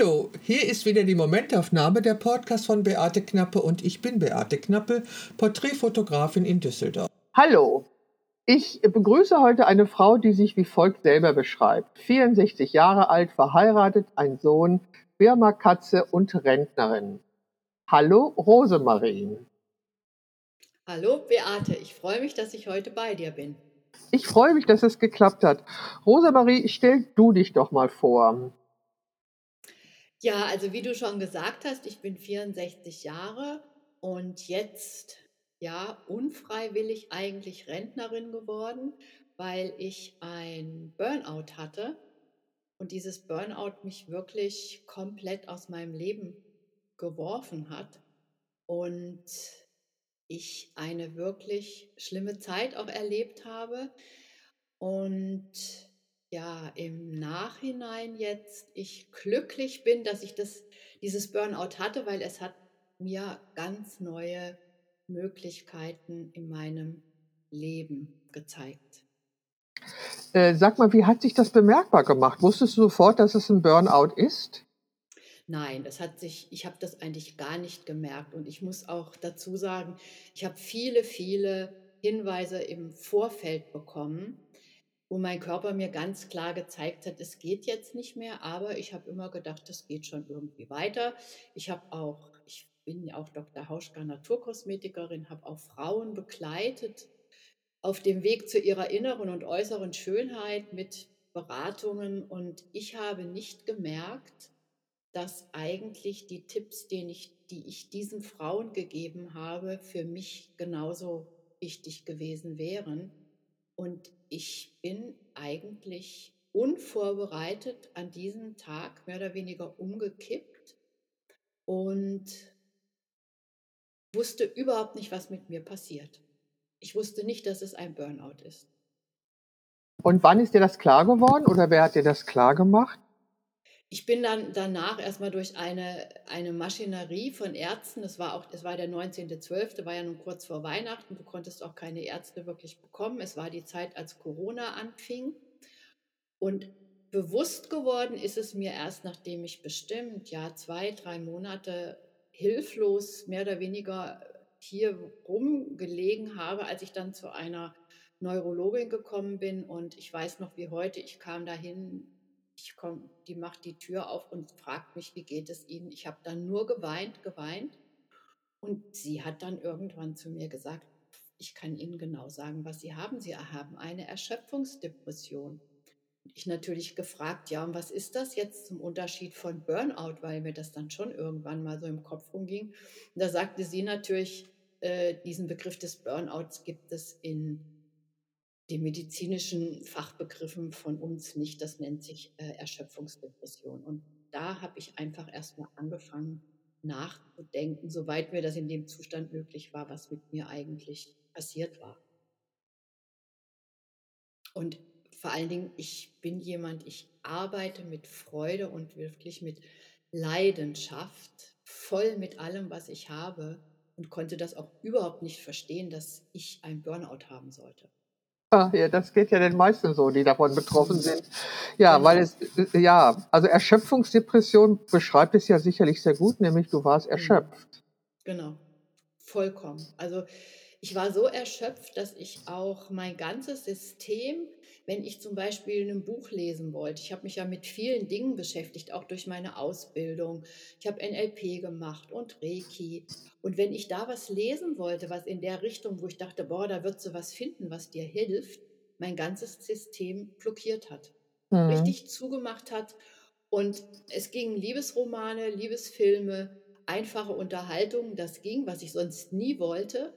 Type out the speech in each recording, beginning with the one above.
Hallo, hier ist wieder die Momentaufnahme der Podcast von Beate Knappe und ich bin Beate Knappe, Porträtfotografin in Düsseldorf. Hallo, ich begrüße heute eine Frau, die sich wie folgt selber beschreibt. 64 Jahre alt, verheiratet, ein Sohn, Birma Katze und Rentnerin. Hallo, Rosemarie. Hallo, Beate. Ich freue mich, dass ich heute bei dir bin. Ich freue mich, dass es geklappt hat. Rosemarie, stell du dich doch mal vor. Ja, also wie du schon gesagt hast, ich bin 64 Jahre und jetzt ja unfreiwillig eigentlich Rentnerin geworden, weil ich ein Burnout hatte und dieses Burnout mich wirklich komplett aus meinem Leben geworfen hat und ich eine wirklich schlimme Zeit auch erlebt habe. Und ja, im Nachhinein jetzt ich glücklich bin, dass ich das, dieses Burnout hatte, weil es hat mir ganz neue Möglichkeiten in meinem Leben gezeigt. Äh, sag mal, wie hat sich das bemerkbar gemacht? Wusstest du sofort, dass es ein Burnout ist? Nein, das hat sich, ich habe das eigentlich gar nicht gemerkt. Und ich muss auch dazu sagen, ich habe viele, viele Hinweise im Vorfeld bekommen, wo mein Körper mir ganz klar gezeigt hat, es geht jetzt nicht mehr, aber ich habe immer gedacht, es geht schon irgendwie weiter. Ich habe auch, ich bin auch Dr. Hauschka Naturkosmetikerin, habe auch Frauen begleitet auf dem Weg zu ihrer inneren und äußeren Schönheit mit Beratungen und ich habe nicht gemerkt, dass eigentlich die Tipps, den ich, die ich diesen Frauen gegeben habe, für mich genauso wichtig gewesen wären. Und ich bin eigentlich unvorbereitet an diesem Tag mehr oder weniger umgekippt und wusste überhaupt nicht, was mit mir passiert. Ich wusste nicht, dass es ein Burnout ist. Und wann ist dir das klar geworden oder wer hat dir das klar gemacht? Ich bin dann danach erstmal durch eine, eine Maschinerie von Ärzten, es war war der 19.12., war ja nun kurz vor Weihnachten, du konntest auch keine Ärzte wirklich bekommen. Es war die Zeit, als Corona anfing. Und bewusst geworden ist es mir erst, nachdem ich bestimmt, ja, zwei, drei Monate hilflos, mehr oder weniger hier rumgelegen habe, als ich dann zu einer Neurologin gekommen bin. Und ich weiß noch wie heute, ich kam dahin ich komm, die macht die Tür auf und fragt mich, wie geht es Ihnen? Ich habe dann nur geweint, geweint. Und sie hat dann irgendwann zu mir gesagt, ich kann Ihnen genau sagen, was Sie haben. Sie haben eine Erschöpfungsdepression. Und ich natürlich gefragt, ja, und was ist das jetzt zum Unterschied von Burnout, weil mir das dann schon irgendwann mal so im Kopf rumging. Und da sagte sie natürlich, äh, diesen Begriff des Burnouts gibt es in den medizinischen Fachbegriffen von uns nicht. Das nennt sich äh, Erschöpfungsdepression. Und da habe ich einfach erstmal angefangen nachzudenken, soweit mir das in dem Zustand möglich war, was mit mir eigentlich passiert war. Und vor allen Dingen, ich bin jemand, ich arbeite mit Freude und wirklich mit Leidenschaft, voll mit allem, was ich habe und konnte das auch überhaupt nicht verstehen, dass ich ein Burnout haben sollte. Ah, ja, das geht ja den meisten so, die davon betroffen sind. Ja, genau. weil es, ja, also Erschöpfungsdepression beschreibt es ja sicherlich sehr gut, nämlich du warst mhm. erschöpft. Genau, vollkommen. Also ich war so erschöpft, dass ich auch mein ganzes System wenn ich zum Beispiel ein Buch lesen wollte. Ich habe mich ja mit vielen Dingen beschäftigt, auch durch meine Ausbildung. Ich habe NLP gemacht und Reiki. Und wenn ich da was lesen wollte, was in der Richtung, wo ich dachte, boah, da wird du was finden, was dir hilft, mein ganzes System blockiert hat, mhm. richtig zugemacht hat. Und es gingen Liebesromane, Liebesfilme, einfache Unterhaltungen, das ging, was ich sonst nie wollte.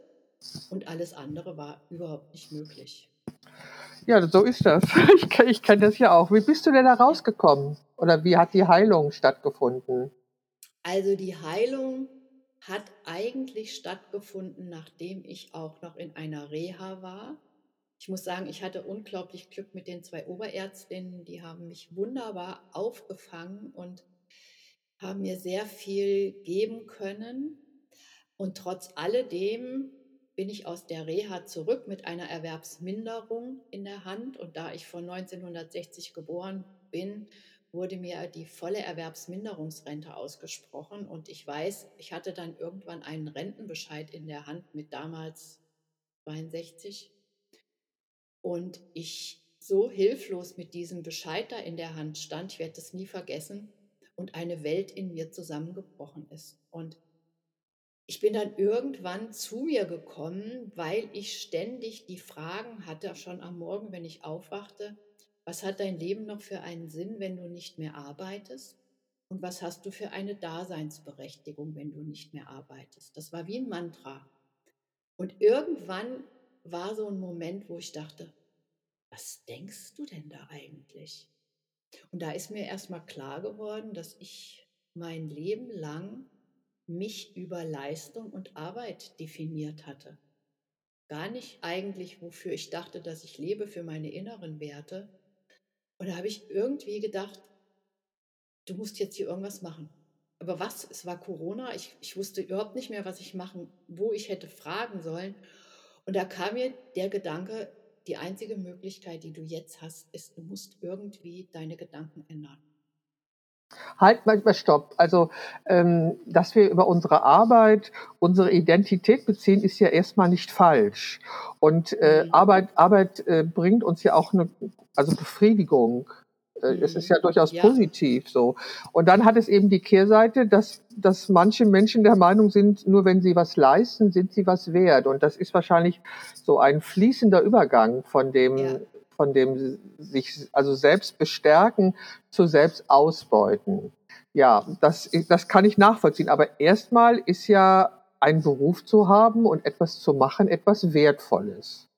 Und alles andere war überhaupt nicht möglich. Ja, so ist das. Ich, kenne das ja auch. Wie bist du denn da rausgekommen? Oder wie hat die Heilung stattgefunden? Also die Heilung hat eigentlich stattgefunden, nachdem ich auch noch in einer Reha war. Ich muss sagen, ich hatte unglaublich Glück mit den zwei Oberärztinnen. Die haben mich wunderbar aufgefangen und haben mir sehr viel geben können. Und trotz alledem bin ich aus der Reha zurück mit einer Erwerbsminderung in der Hand. Und da ich von 1960 geboren bin, wurde mir die volle Erwerbsminderungsrente ausgesprochen und ich weiß, ich hatte dann irgendwann einen Rentenbescheid in der Hand mit damals 62 und ich so hilflos mit diesem Bescheid da in der Hand stand, ich werde das nie vergessen, und eine Welt in mir zusammengebrochen ist. Und ich bin dann irgendwann zu mir gekommen, weil ich ständig die Fragen hatte, schon am Morgen, wenn ich aufwachte, was hat dein Leben noch für einen Sinn, wenn du nicht mehr arbeitest? Und was hast du für eine Daseinsberechtigung, wenn du nicht mehr arbeitest? Das war wie ein Mantra. Und irgendwann war so ein Moment, wo ich dachte, was denkst du denn da eigentlich? Und da ist mir erstmal klar geworden, dass ich mein Leben lang mich über Leistung und Arbeit definiert hatte. Gar nicht eigentlich, wofür ich dachte, dass ich lebe für meine inneren Werte, und da habe ich irgendwie gedacht, du musst jetzt hier irgendwas machen. Aber was? Es war Corona. Ich, ich wusste überhaupt nicht mehr, was ich machen, wo ich hätte fragen sollen. Und da kam mir der Gedanke, die einzige Möglichkeit, die du jetzt hast, ist, du musst irgendwie deine Gedanken ändern. Halt manchmal stopp. Also, ähm, dass wir über unsere Arbeit unsere Identität beziehen, ist ja erstmal nicht falsch. Und äh, mhm. Arbeit, Arbeit äh, bringt uns ja auch eine also Befriedigung. Äh, es ist ja mhm. durchaus ja. positiv so. Und dann hat es eben die Kehrseite, dass, dass manche Menschen der Meinung sind, nur wenn sie was leisten, sind sie was wert. Und das ist wahrscheinlich so ein fließender Übergang von dem, ja von dem sich also selbst bestärken zu selbst ausbeuten. Ja, das, das kann ich nachvollziehen. Aber erstmal ist ja einen Beruf zu haben und etwas zu machen etwas Wertvolles.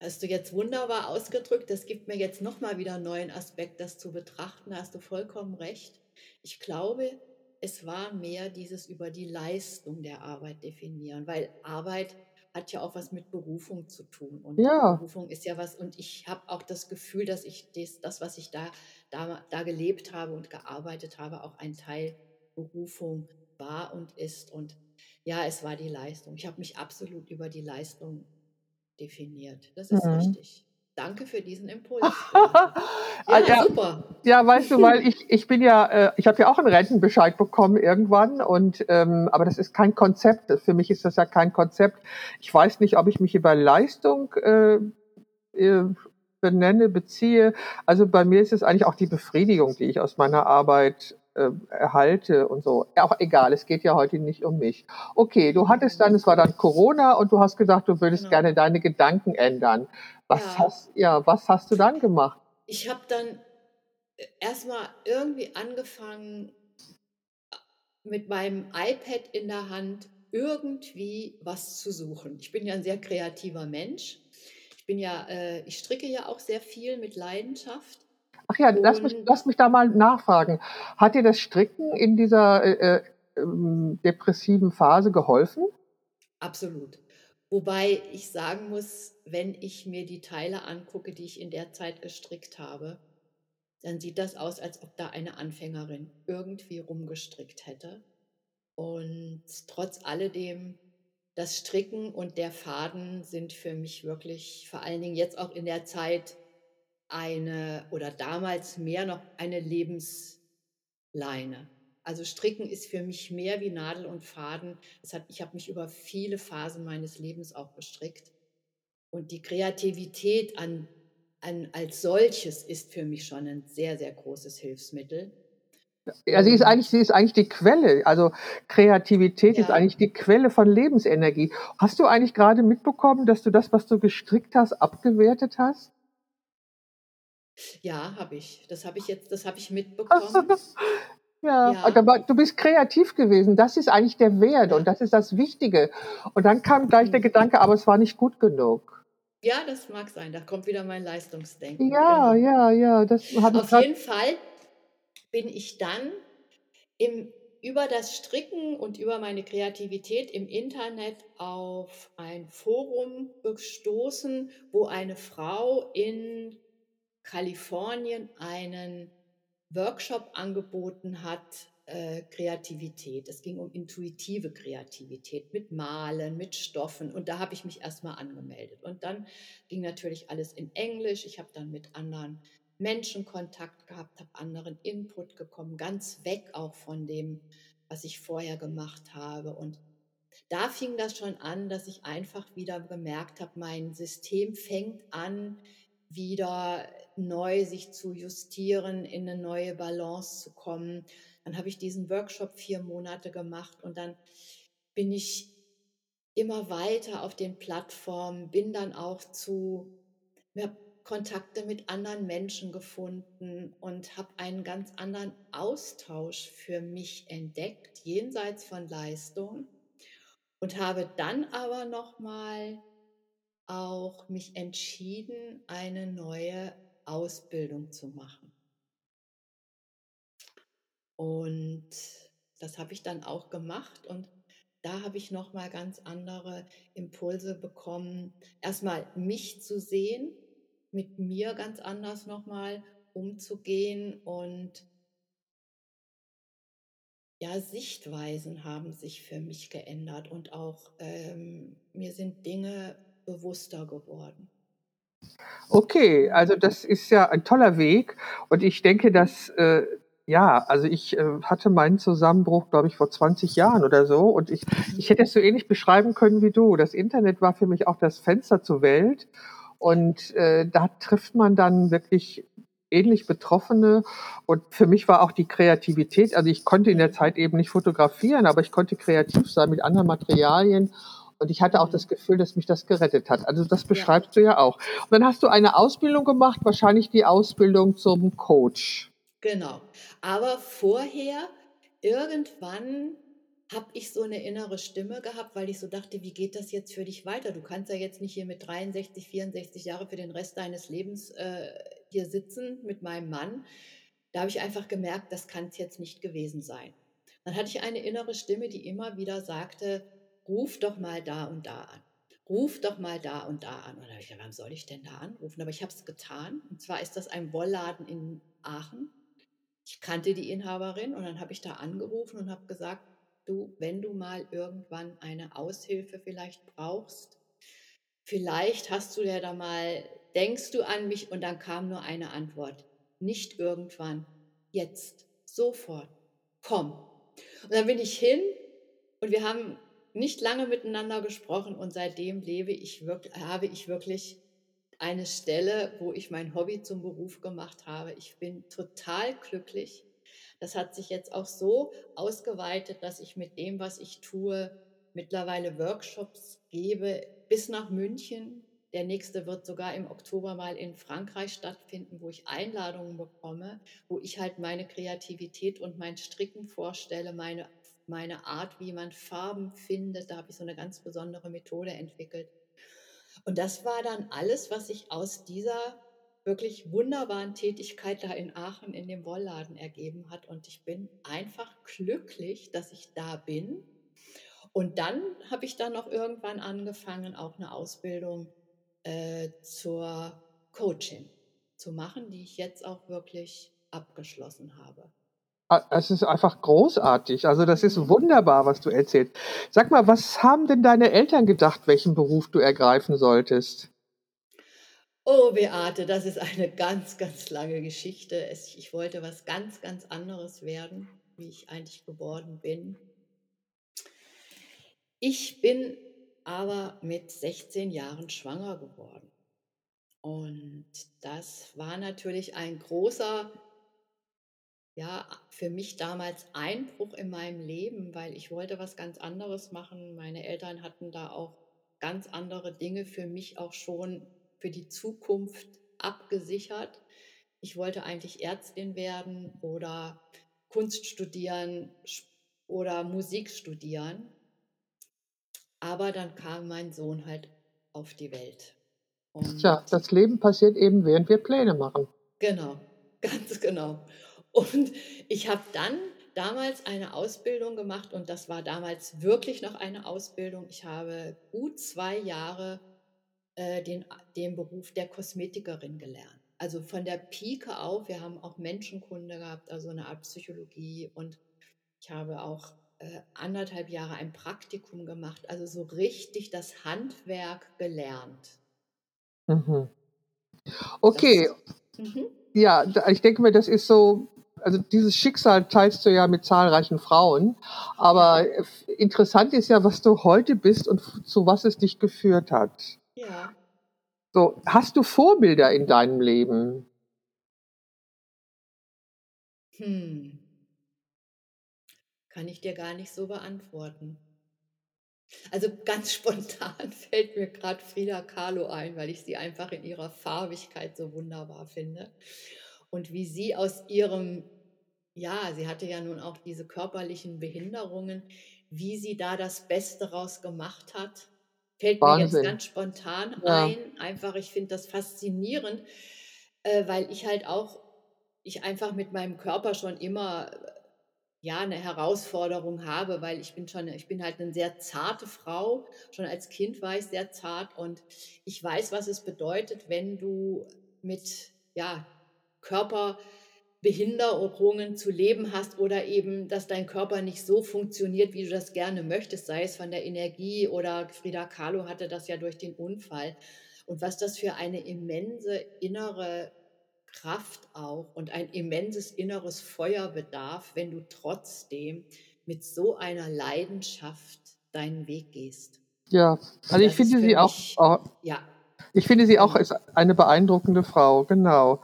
Hast du jetzt wunderbar ausgedrückt. Das gibt mir jetzt nochmal wieder einen neuen Aspekt, das zu betrachten. Da hast du vollkommen recht. Ich glaube, es war mehr dieses über die Leistung der Arbeit definieren, weil Arbeit hat ja auch was mit Berufung zu tun. Und ja. Berufung ist ja was, und ich habe auch das Gefühl, dass ich das, das was ich da, da, da gelebt habe und gearbeitet habe, auch ein Teil Berufung war und ist. Und ja, es war die Leistung. Ich habe mich absolut über die Leistung definiert. Das ist mhm. richtig. Danke für diesen Impuls. ja, ja, super. Ja, weißt du, weil ich, ich bin ja, äh, ich habe ja auch einen Rentenbescheid bekommen irgendwann und ähm, aber das ist kein Konzept. Für mich ist das ja kein Konzept. Ich weiß nicht, ob ich mich über Leistung äh, äh, benenne, beziehe. Also bei mir ist es eigentlich auch die Befriedigung, die ich aus meiner Arbeit äh, erhalte und so. Auch egal, es geht ja heute nicht um mich. Okay, du hattest dann, es war dann Corona und du hast gesagt, du würdest genau. gerne deine Gedanken ändern. Was ja. hast, ja, was hast du dann gemacht? Ich habe dann äh, erstmal irgendwie angefangen, mit meinem iPad in der Hand irgendwie was zu suchen. Ich bin ja ein sehr kreativer Mensch. Ich bin ja, äh, ich stricke ja auch sehr viel mit Leidenschaft. Ach ja, lass mich, lass mich da mal nachfragen. Hat dir das Stricken in dieser äh, äh, ähm, depressiven Phase geholfen? Absolut. Wobei ich sagen muss, wenn ich mir die Teile angucke, die ich in der Zeit gestrickt habe, dann sieht das aus, als ob da eine Anfängerin irgendwie rumgestrickt hätte. Und trotz alledem, das Stricken und der Faden sind für mich wirklich, vor allen Dingen jetzt auch in der Zeit, eine oder damals mehr noch eine Lebensleine. Also Stricken ist für mich mehr wie Nadel und Faden. Hat, ich habe mich über viele Phasen meines Lebens auch gestrickt. Und die Kreativität an, an, als solches ist für mich schon ein sehr, sehr großes Hilfsmittel. Ja, sie ist eigentlich, sie ist eigentlich die Quelle. Also Kreativität ja. ist eigentlich die Quelle von Lebensenergie. Hast du eigentlich gerade mitbekommen, dass du das, was du gestrickt hast, abgewertet hast? Ja, habe ich. Das habe ich jetzt, das habe ich mitbekommen. Ja, ja, aber du bist kreativ gewesen. Das ist eigentlich der Wert und das ist das Wichtige. Und dann kam gleich der. Gedanke, aber es war nicht gut genug. Ja, das mag sein. Da kommt wieder mein Leistungsdenken. Ja, genau. ja, ja. Das Auf jeden Fall bin ich dann im, über das Stricken und über meine Kreativität im Internet auf ein Forum gestoßen, wo eine Frau in Kalifornien einen Workshop angeboten hat, äh, Kreativität. Es ging um intuitive Kreativität mit Malen, mit Stoffen. Und da habe ich mich erstmal angemeldet. Und dann ging natürlich alles in Englisch. Ich habe dann mit anderen Menschenkontakt gehabt, habe anderen Input bekommen, ganz weg auch von dem, was ich vorher gemacht habe. Und da fing das schon an, dass ich einfach wieder gemerkt habe, mein System fängt an, wieder neu sich zu justieren, in eine neue Balance zu kommen. Dann habe ich diesen Workshop vier Monate gemacht und dann bin ich immer weiter auf den Plattformen, bin dann auch zu, habe Kontakte mit anderen Menschen gefunden und habe einen ganz anderen Austausch für mich entdeckt, jenseits von Leistung und habe dann aber noch mal auch mich entschieden, eine neue Ausbildung zu machen. Und das habe ich dann auch gemacht und da habe ich noch mal ganz andere Impulse bekommen, erstmal mich zu sehen, mit mir ganz anders noch mal umzugehen und ja, Sichtweisen haben sich für mich geändert und auch ähm, mir sind Dinge bewusster geworden. Okay, also das ist ja ein toller Weg und ich denke, dass äh, ja, also ich äh, hatte meinen Zusammenbruch, glaube ich, vor 20 Jahren oder so und ich, ich hätte es so ähnlich beschreiben können wie du. Das Internet war für mich auch das Fenster zur Welt und äh, da trifft man dann wirklich ähnlich Betroffene. Und für mich war auch die Kreativität, also ich konnte in der Zeit eben nicht fotografieren, aber ich konnte kreativ sein mit anderen Materialien. Und ich hatte auch das Gefühl, dass mich das gerettet hat. Also das beschreibst ja. du ja auch. Und dann hast du eine Ausbildung gemacht, wahrscheinlich die Ausbildung zum Coach. Genau. Aber vorher, irgendwann habe ich so eine innere Stimme gehabt, weil ich so dachte, wie geht das jetzt für dich weiter? Du kannst ja jetzt nicht hier mit 63, 64 Jahren für den Rest deines Lebens äh, hier sitzen mit meinem Mann. Da habe ich einfach gemerkt, das kann es jetzt nicht gewesen sein. Dann hatte ich eine innere Stimme, die immer wieder sagte, ruf doch mal da und da an. Ruf doch mal da und da an. Und da habe ich gedacht, wann soll ich denn da anrufen? Aber ich habe es getan. Und zwar ist das ein Wollladen in Aachen. Ich kannte die Inhaberin und dann habe ich da angerufen und habe gesagt, du, wenn du mal irgendwann eine Aushilfe vielleicht brauchst, vielleicht hast du ja da mal denkst du an mich? Und dann kam nur eine Antwort. Nicht irgendwann, jetzt, sofort, komm. Und dann bin ich hin und wir haben nicht lange miteinander gesprochen und seitdem lebe ich wirklich, habe ich wirklich eine Stelle, wo ich mein Hobby zum Beruf gemacht habe. Ich bin total glücklich. Das hat sich jetzt auch so ausgeweitet, dass ich mit dem, was ich tue, mittlerweile Workshops gebe bis nach München, der nächste wird sogar im Oktober mal in Frankreich stattfinden, wo ich Einladungen bekomme, wo ich halt meine Kreativität und mein Stricken vorstelle, meine, meine Art, wie man Farben findet. Da habe ich so eine ganz besondere Methode entwickelt. Und das war dann alles, was sich aus dieser wirklich wunderbaren Tätigkeit da in Aachen in dem Wollladen ergeben hat. Und ich bin einfach glücklich, dass ich da bin. Und dann habe ich dann noch irgendwann angefangen, auch eine Ausbildung äh, zur Coaching zu machen, die ich jetzt auch wirklich abgeschlossen habe. Ah, es ist einfach großartig. Also das ist wunderbar, was du erzählst. Sag mal, was haben denn deine Eltern gedacht, welchen Beruf du ergreifen solltest? Oh, Beate, das ist eine ganz, ganz lange Geschichte. Ich wollte was ganz, ganz anderes werden, wie ich eigentlich geworden bin. Ich bin aber mit 16 Jahren schwanger geworden. Und das war natürlich ein großer, ja, für mich damals Einbruch in meinem Leben, weil ich wollte was ganz anderes machen. Meine Eltern hatten da auch ganz andere Dinge für mich auch schon für die Zukunft abgesichert. Ich wollte eigentlich Ärztin werden oder Kunst studieren oder Musik studieren. Aber dann kam mein Sohn halt auf die Welt. Und Tja, das Leben passiert eben, während wir Pläne machen. Genau, ganz genau. Und ich habe dann damals eine Ausbildung gemacht und das war damals wirklich noch eine Ausbildung. Ich habe gut zwei Jahre äh, den, den Beruf der Kosmetikerin gelernt. Also von der Pike auf, wir haben auch Menschenkunde gehabt, also eine Art Psychologie und ich habe auch äh, anderthalb Jahre ein Praktikum gemacht, also so richtig das Handwerk gelernt. Mhm. Okay. Mhm. ja, ich denke mir, das ist so, also dieses Schicksal teilst du ja mit zahlreichen Frauen. Aber interessant ist ja, was du heute bist und zu was es dich geführt hat. Ja. So, hast du Vorbilder in deinem Leben? Hm. Kann ich dir gar nicht so beantworten. Also ganz spontan fällt mir gerade Frida Kahlo ein, weil ich sie einfach in ihrer Farbigkeit so wunderbar finde. Und wie sie aus ihrem, ja, sie hatte ja nun auch diese körperlichen Behinderungen, wie sie da das Beste raus gemacht hat, fällt Wahnsinn. mir jetzt ganz spontan ja. ein. Einfach, ich finde das faszinierend, äh, weil ich halt auch, ich einfach mit meinem Körper schon immer ja eine Herausforderung habe, weil ich bin schon, ich bin halt eine sehr zarte Frau. Schon als Kind war ich sehr zart und ich weiß, was es bedeutet, wenn du mit ja Körperbehinderungen zu leben hast oder eben, dass dein Körper nicht so funktioniert, wie du das gerne möchtest, sei es von der Energie oder Frida Kahlo hatte das ja durch den Unfall. Und was das für eine immense innere Kraft auch und ein immenses inneres Feuer bedarf, wenn du trotzdem mit so einer Leidenschaft deinen Weg gehst. Ja, also ich finde sie auch, auch, ja. Ich finde sie auch als eine beeindruckende Frau, genau.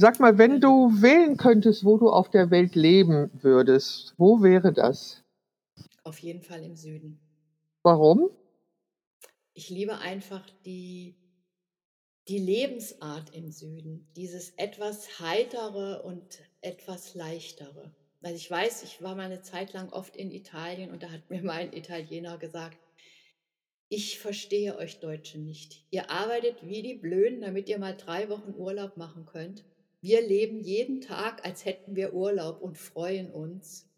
Sag mal, wenn du wählen könntest, wo du auf der Welt leben würdest, wo wäre das? Auf jeden Fall im Süden. Warum? Ich liebe einfach die die Lebensart im Süden, dieses etwas heitere und etwas leichtere. Weil ich weiß, ich war mal eine Zeit lang oft in Italien und da hat mir mein Italiener gesagt, ich verstehe euch Deutsche nicht. Ihr arbeitet wie die Blöden, damit ihr mal drei Wochen Urlaub machen könnt. Wir leben jeden Tag, als hätten wir Urlaub und freuen uns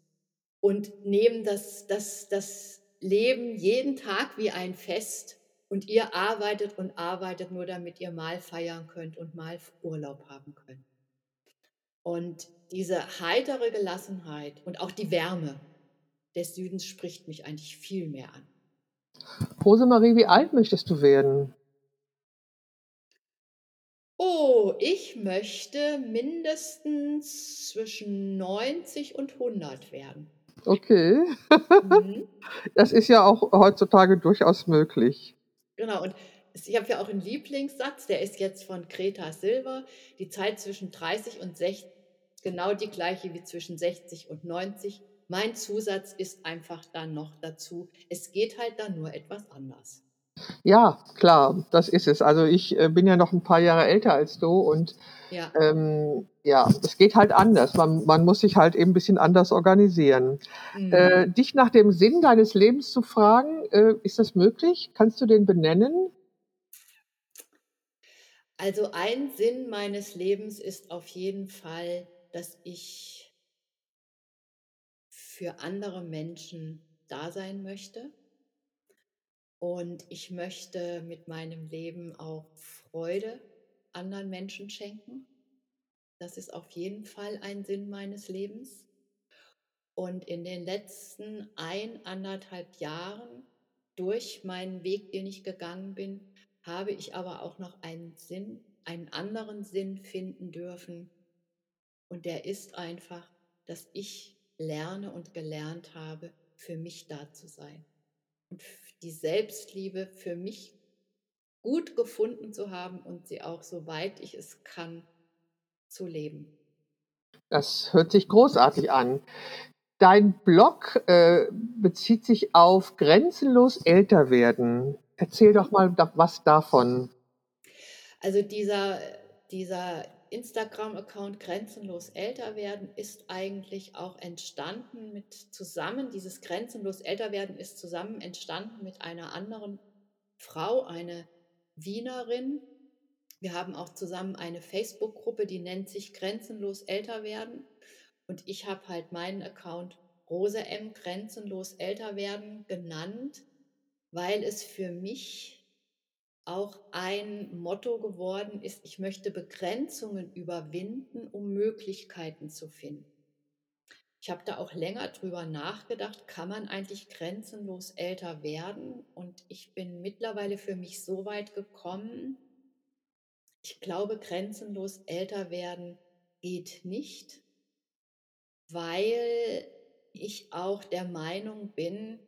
und nehmen das, das, das Leben jeden Tag wie ein Fest und ihr arbeitet und arbeitet nur, damit ihr mal feiern könnt und mal Urlaub haben könnt. Und diese heitere Gelassenheit und auch die Wärme des Südens spricht mich eigentlich viel mehr an. Rosemarie, wie alt möchtest du werden? Oh, ich möchte mindestens zwischen 90 und 100 werden. Okay. Mhm. Das ist ja auch heutzutage durchaus möglich. Genau, und ich habe ja auch einen Lieblingssatz, der ist jetzt von Greta Silver. Die Zeit zwischen 30 und 60 genau die gleiche wie zwischen 60 und 90. Mein Zusatz ist einfach dann noch dazu, es geht halt dann nur etwas anders. Ja, klar, das ist es. Also ich äh, bin ja noch ein paar Jahre älter als du und ja, ähm, ja es geht halt anders. Man, man muss sich halt eben ein bisschen anders organisieren. Mhm. Äh, dich nach dem Sinn deines Lebens zu fragen, äh, ist das möglich? Kannst du den benennen? Also ein Sinn meines Lebens ist auf jeden Fall, dass ich für andere Menschen da sein möchte und ich möchte mit meinem Leben auch Freude anderen Menschen schenken. Das ist auf jeden Fall ein Sinn meines Lebens. Und in den letzten ein, anderthalb Jahren durch meinen Weg, den ich gegangen bin, habe ich aber auch noch einen Sinn, einen anderen Sinn finden dürfen. Und der ist einfach, dass ich lerne und gelernt habe, für mich da zu sein und die Selbstliebe für mich gut gefunden zu haben und sie auch, soweit ich es kann, zu leben. Das hört sich großartig an. Dein Blog äh, bezieht sich auf grenzenlos älter werden. Erzähl doch mal was davon. Also dieser, dieser Instagram-Account Grenzenlos älter werden ist eigentlich auch entstanden mit zusammen, dieses Grenzenlos älter werden ist zusammen entstanden mit einer anderen Frau, eine Wienerin. Wir haben auch zusammen eine Facebook-Gruppe, die nennt sich Grenzenlos älter werden. Und ich habe halt meinen Account Rose M Grenzenlos älter werden genannt, weil es für mich auch ein Motto geworden ist, ich möchte Begrenzungen überwinden, um Möglichkeiten zu finden. Ich habe da auch länger drüber nachgedacht, kann man eigentlich grenzenlos älter werden? Und ich bin mittlerweile für mich so weit gekommen, Ich glaube, grenzenlos älter werden geht nicht, weil ich auch der Meinung bin,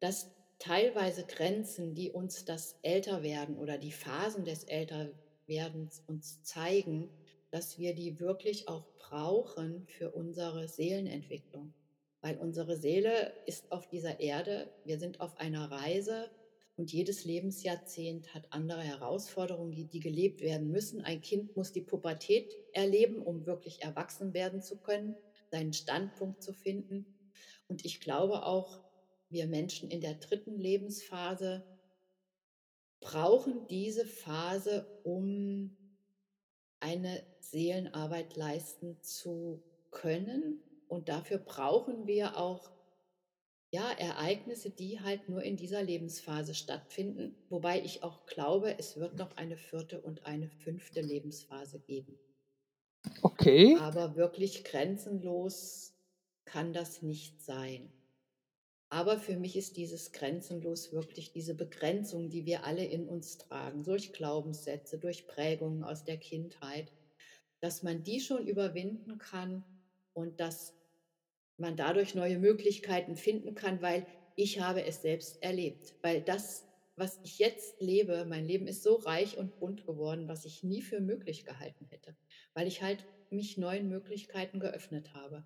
dass teilweise Grenzen, die uns das Älterwerden oder die Phasen des Älterwerdens uns zeigen, dass wir die wirklich auch brauchen für unsere Seelenentwicklung. Weil unsere Seele ist auf dieser Erde, wir sind auf einer Reise und jedes Lebensjahrzehnt hat andere Herausforderungen, die, die gelebt werden müssen. Ein Kind muss die Pubertät erleben, um wirklich erwachsen werden zu können, seinen Standpunkt zu finden. Und ich glaube auch, wir Menschen in der dritten Lebensphase brauchen diese Phase, um eine Seelenarbeit leisten zu können. Und dafür brauchen wir auch ja, Ereignisse, die halt nur in dieser Lebensphase stattfinden. Wobei ich auch glaube, es wird noch eine vierte und eine fünfte Lebensphase geben. Okay. Aber wirklich grenzenlos kann das nicht sein. Aber für mich ist dieses grenzenlos wirklich diese Begrenzung, die wir alle in uns tragen, durch Glaubenssätze, durch Prägungen aus der Kindheit, dass man die schon überwinden kann und dass man dadurch neue Möglichkeiten finden kann, weil ich habe es selbst erlebt. Weil das, was ich jetzt lebe, mein Leben ist so reich und bunt geworden, was ich nie für möglich gehalten hätte, weil ich halt mich neuen Möglichkeiten geöffnet habe.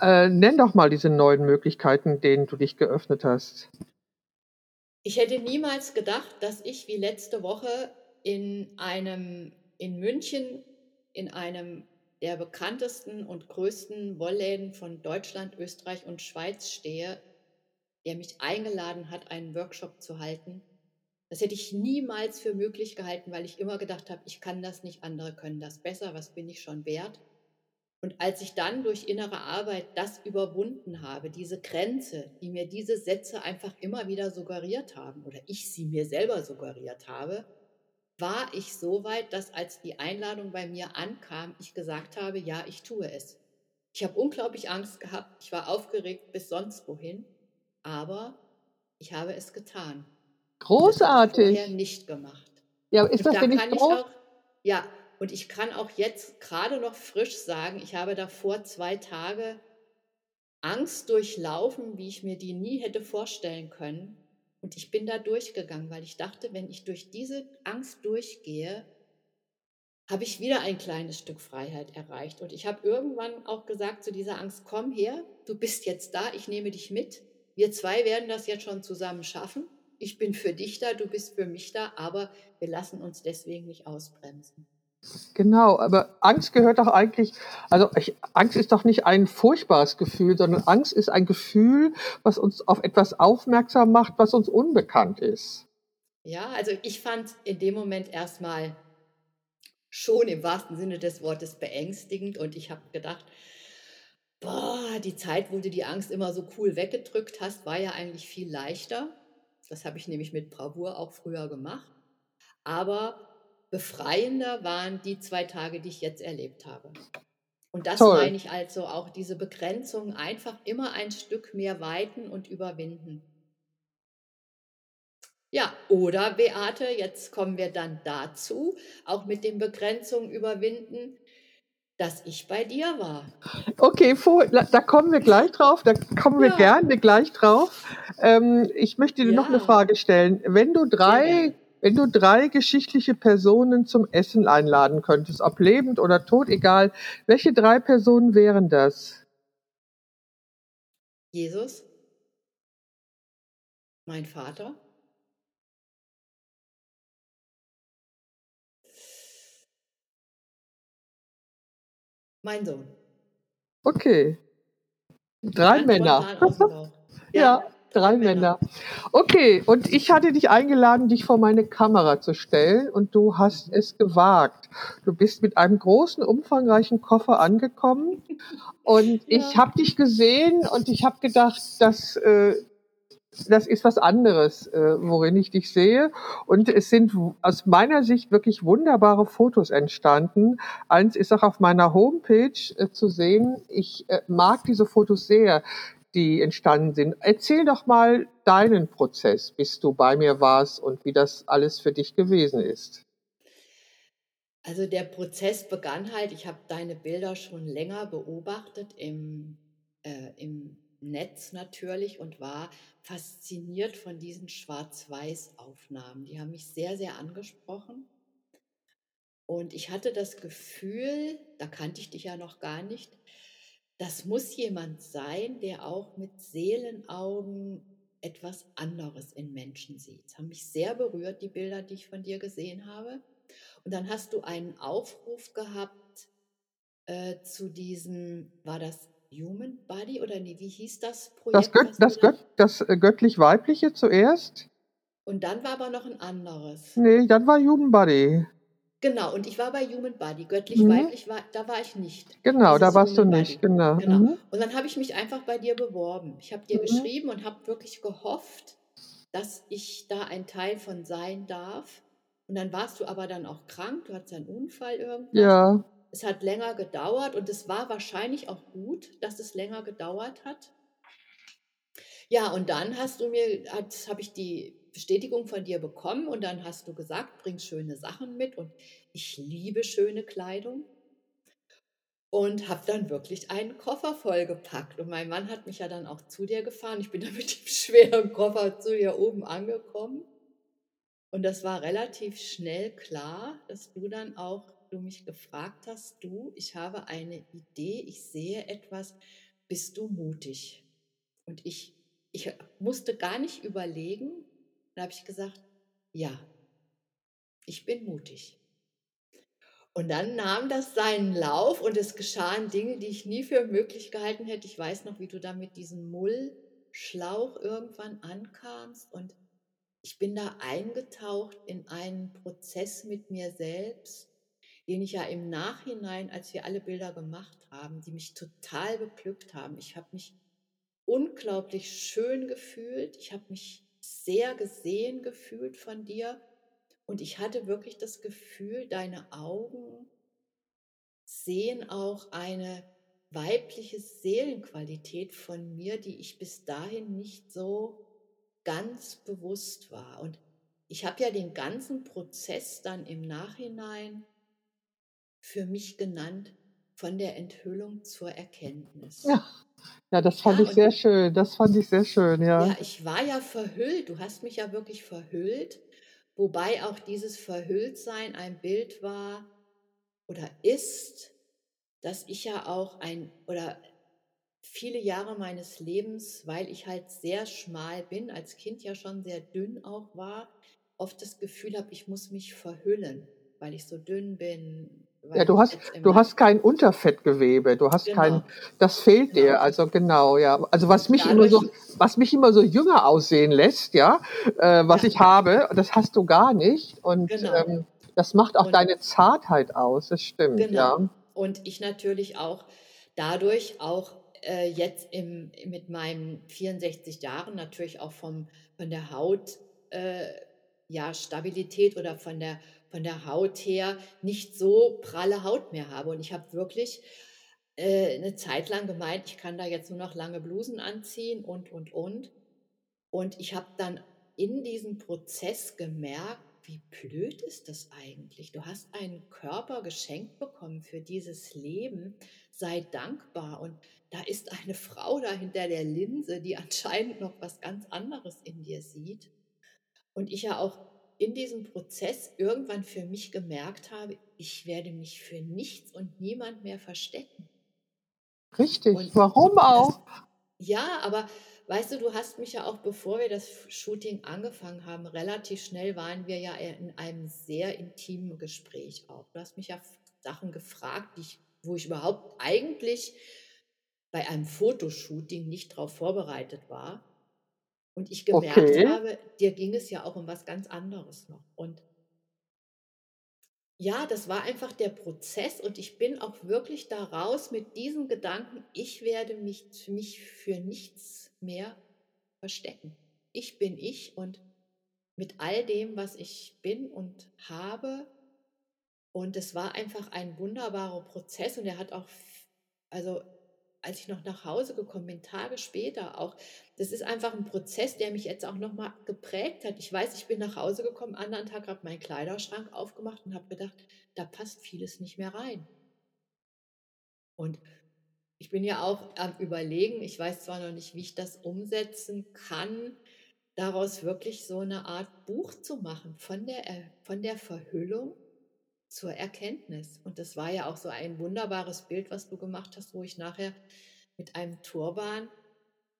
Äh, nenn doch mal diese neuen Möglichkeiten, denen du dich geöffnet hast. Ich hätte niemals gedacht, dass ich wie letzte Woche in einem in München in einem der bekanntesten und größten Wollläden von Deutschland, Österreich und Schweiz stehe, der mich eingeladen hat, einen Workshop zu halten. Das hätte ich niemals für möglich gehalten, weil ich immer gedacht habe, ich kann das nicht, andere können das besser, was bin ich schon wert? Und als ich dann durch innere Arbeit das überwunden habe, diese Grenze, die mir diese Sätze einfach immer wieder suggeriert haben oder ich sie mir selber suggeriert habe, war ich so weit, dass als die Einladung bei mir ankam, ich gesagt habe, ja, ich tue es. Ich habe unglaublich Angst gehabt, ich war aufgeregt bis sonst wohin, aber ich habe es getan. Großartig. Das vorher nicht gemacht. Ja, ist das da denn nicht ich groß? auch, ja, und ich kann auch jetzt gerade noch frisch sagen, ich habe davor zwei Tage Angst durchlaufen, wie ich mir die nie hätte vorstellen können. Und ich bin da durchgegangen, weil ich dachte, wenn ich durch diese Angst durchgehe, habe ich wieder ein kleines Stück Freiheit erreicht. Und ich habe irgendwann auch gesagt zu dieser Angst, komm her, du bist jetzt da, ich nehme dich mit. Wir zwei werden das jetzt schon zusammen schaffen. Ich bin für dich da, du bist für mich da, aber wir lassen uns deswegen nicht ausbremsen. Genau, aber Angst gehört doch eigentlich, also ich, Angst ist doch nicht ein furchtbares Gefühl, sondern Angst ist ein Gefühl, was uns auf etwas aufmerksam macht, was uns unbekannt ist. Ja, also ich fand in dem Moment erstmal schon im wahrsten Sinne des Wortes beängstigend und ich habe gedacht, boah, die Zeit, wo du die Angst immer so cool weggedrückt hast, war ja eigentlich viel leichter. Das habe ich nämlich mit Bravour auch früher gemacht. Aber befreiender waren die zwei Tage, die ich jetzt erlebt habe. Und das Toll. meine ich also auch, diese Begrenzung einfach immer ein Stück mehr weiten und überwinden. Ja, oder Beate, jetzt kommen wir dann dazu, auch mit den Begrenzungen überwinden, dass ich bei dir war. Okay, vor, da kommen wir gleich drauf, da kommen wir Ja. gerne gleich drauf. Ähm, ich möchte dir noch eine Ja. Frage stellen. Wenn du drei. Wenn du drei geschichtliche Personen zum Essen einladen könntest, ob lebend oder tot, egal, welche drei Personen wären das? Jesus, mein Vater, mein Sohn. Okay. Drei Männer. Bauch. Ja, drei Männer. Okay, und ich hatte dich eingeladen, dich vor meine Kamera zu stellen und du hast es gewagt. Du bist mit einem großen, umfangreichen Koffer angekommen und ich Ja. habe dich gesehen und ich habe gedacht, das, äh, das ist was anderes, äh, worin ich dich sehe. Und es sind aus meiner Sicht wirklich wunderbare Fotos entstanden. Eins ist auch auf meiner Homepage äh, zu sehen. Ich äh, mag diese Fotos sehr die entstanden sind. Erzähl doch mal deinen Prozess, bis du bei mir warst und wie das alles für dich gewesen ist. Also der Prozess begann halt, ich habe deine Bilder schon länger beobachtet im, äh, im Netz natürlich und war fasziniert von diesen Schwarz-Weiß-Aufnahmen. Die haben mich sehr, sehr angesprochen. Und ich hatte das Gefühl, da kannte ich dich ja noch gar nicht, das muss jemand sein, der auch mit Seelenaugen etwas anderes in Menschen sieht. Das haben mich sehr berührt, die Bilder, die ich von dir gesehen habe. Und dann hast du einen Aufruf gehabt äh, zu diesem, war das Human Body oder nee, wie hieß das Projekt? Das, Gött, das, das äh, göttlich-weibliche zuerst. Und dann war aber noch ein anderes. Nee, dann war Human Body. Genau, und ich war bei Human Body. Göttlich-weiblich, mhm. war, da war ich nicht. Genau, da warst Human du nicht, Body. genau. genau. Mhm. Und dann habe ich mich einfach bei dir beworben. Ich habe dir mhm. geschrieben und habe wirklich gehofft, dass ich da ein Teil von sein darf. Und dann warst du aber dann auch krank, du hattest einen Unfall irgendwas. Ja. Es hat länger gedauert und es war wahrscheinlich auch gut, dass es länger gedauert hat. Ja, und dann hast du mir, habe ich die Bestätigung von dir bekommen und dann hast du gesagt, bring schöne Sachen mit und ich liebe schöne Kleidung und habe dann wirklich einen Koffer vollgepackt und mein Mann hat mich ja dann auch zu dir gefahren. Ich bin dann mit dem schweren Koffer zu dir oben angekommen und das war relativ schnell klar, dass du dann auch, du mich gefragt hast, du, ich habe eine Idee, ich sehe etwas, bist du mutig? Und ich, ich musste gar nicht überlegen, da habe ich gesagt, ja, ich bin mutig. Und dann nahm das seinen Lauf und es geschahen Dinge, die ich nie für möglich gehalten hätte. Ich weiß noch, wie du da mit diesem Mullschlauch irgendwann ankamst und ich bin da eingetaucht in einen Prozess mit mir selbst, den ich ja im Nachhinein, als wir alle Bilder gemacht haben, die mich total beglückt haben. Ich habe mich unglaublich schön gefühlt. Ich habe mich sehr gesehen gefühlt von dir. Und ich hatte wirklich das Gefühl, deine Augen sehen auch eine weibliche Seelenqualität von mir, die ich bis dahin nicht so ganz bewusst war. Und ich habe ja den ganzen Prozess dann im Nachhinein für mich genannt, von der Enthüllung zur Erkenntnis. Ja, ja das fand ja, ich sehr schön. Das fand ich sehr schön, ja. Ja, ich war ja verhüllt. Du hast mich ja wirklich verhüllt. Wobei auch dieses Verhülltsein ein Bild war oder ist, dass ich ja auch ein oder viele Jahre meines Lebens, weil ich halt sehr schmal bin, als Kind ja schon sehr dünn auch war, oft das Gefühl habe, ich muss mich verhüllen, weil ich so dünn bin. Ja, du hast, du hast kein Unterfettgewebe, du hast genau. kein, das fehlt genau. dir, also genau, ja. Also was mich Dadurch, immer so, was mich immer so jünger aussehen lässt, ja, äh, was ja. ich habe, das hast du gar nicht und genau. ähm, das macht auch und, deine Zartheit aus, das stimmt, genau. ja. Und ich natürlich auch dadurch auch äh, jetzt im, mit meinen 64 Jahren natürlich auch vom, von der Haut, äh, ja, Stabilität oder von der, von der Haut her nicht so pralle Haut mehr habe. Und ich habe wirklich äh, eine Zeit lang gemeint, ich kann da jetzt nur noch lange Blusen anziehen und, und, und. Und ich habe dann in diesem Prozess gemerkt, wie blöd ist das eigentlich? Du hast einen Körper geschenkt bekommen für dieses Leben. Sei dankbar. Und da ist eine Frau da hinter der Linse, die anscheinend noch was ganz anderes in dir sieht. Und ich ja auch in diesem Prozess irgendwann für mich gemerkt habe, ich werde mich für nichts und niemand mehr verstecken. Richtig, und warum auch? Das, ja, aber Weißt du, du hast mich ja auch, bevor wir das Shooting angefangen haben, relativ schnell waren wir ja in einem sehr intimen Gespräch auch. Du hast mich ja Sachen gefragt, ich, wo ich überhaupt eigentlich bei einem Fotoshooting nicht darauf vorbereitet war. Und ich gemerkt okay. habe, dir ging es ja auch um was ganz anderes noch. Und ja, das war einfach der Prozess und ich bin auch wirklich daraus mit diesem Gedanken, ich werde mich, mich für nichts mehr verstecken. Ich bin ich und mit all dem, was ich bin und habe. Und es war einfach ein wunderbarer Prozess und er hat auch, also als ich noch nach Hause gekommen bin, Tage später auch, das ist einfach ein Prozess, der mich jetzt auch nochmal geprägt hat. Ich weiß, ich bin nach Hause gekommen, anderen Tag habe meinen Kleiderschrank aufgemacht und habe gedacht, da passt vieles nicht mehr rein. Und ich bin ja auch am Überlegen, ich weiß zwar noch nicht, wie ich das umsetzen kann, daraus wirklich so eine Art Buch zu machen, von der, von der Verhüllung zur Erkenntnis. Und das war ja auch so ein wunderbares Bild, was du gemacht hast, wo ich nachher mit einem Turban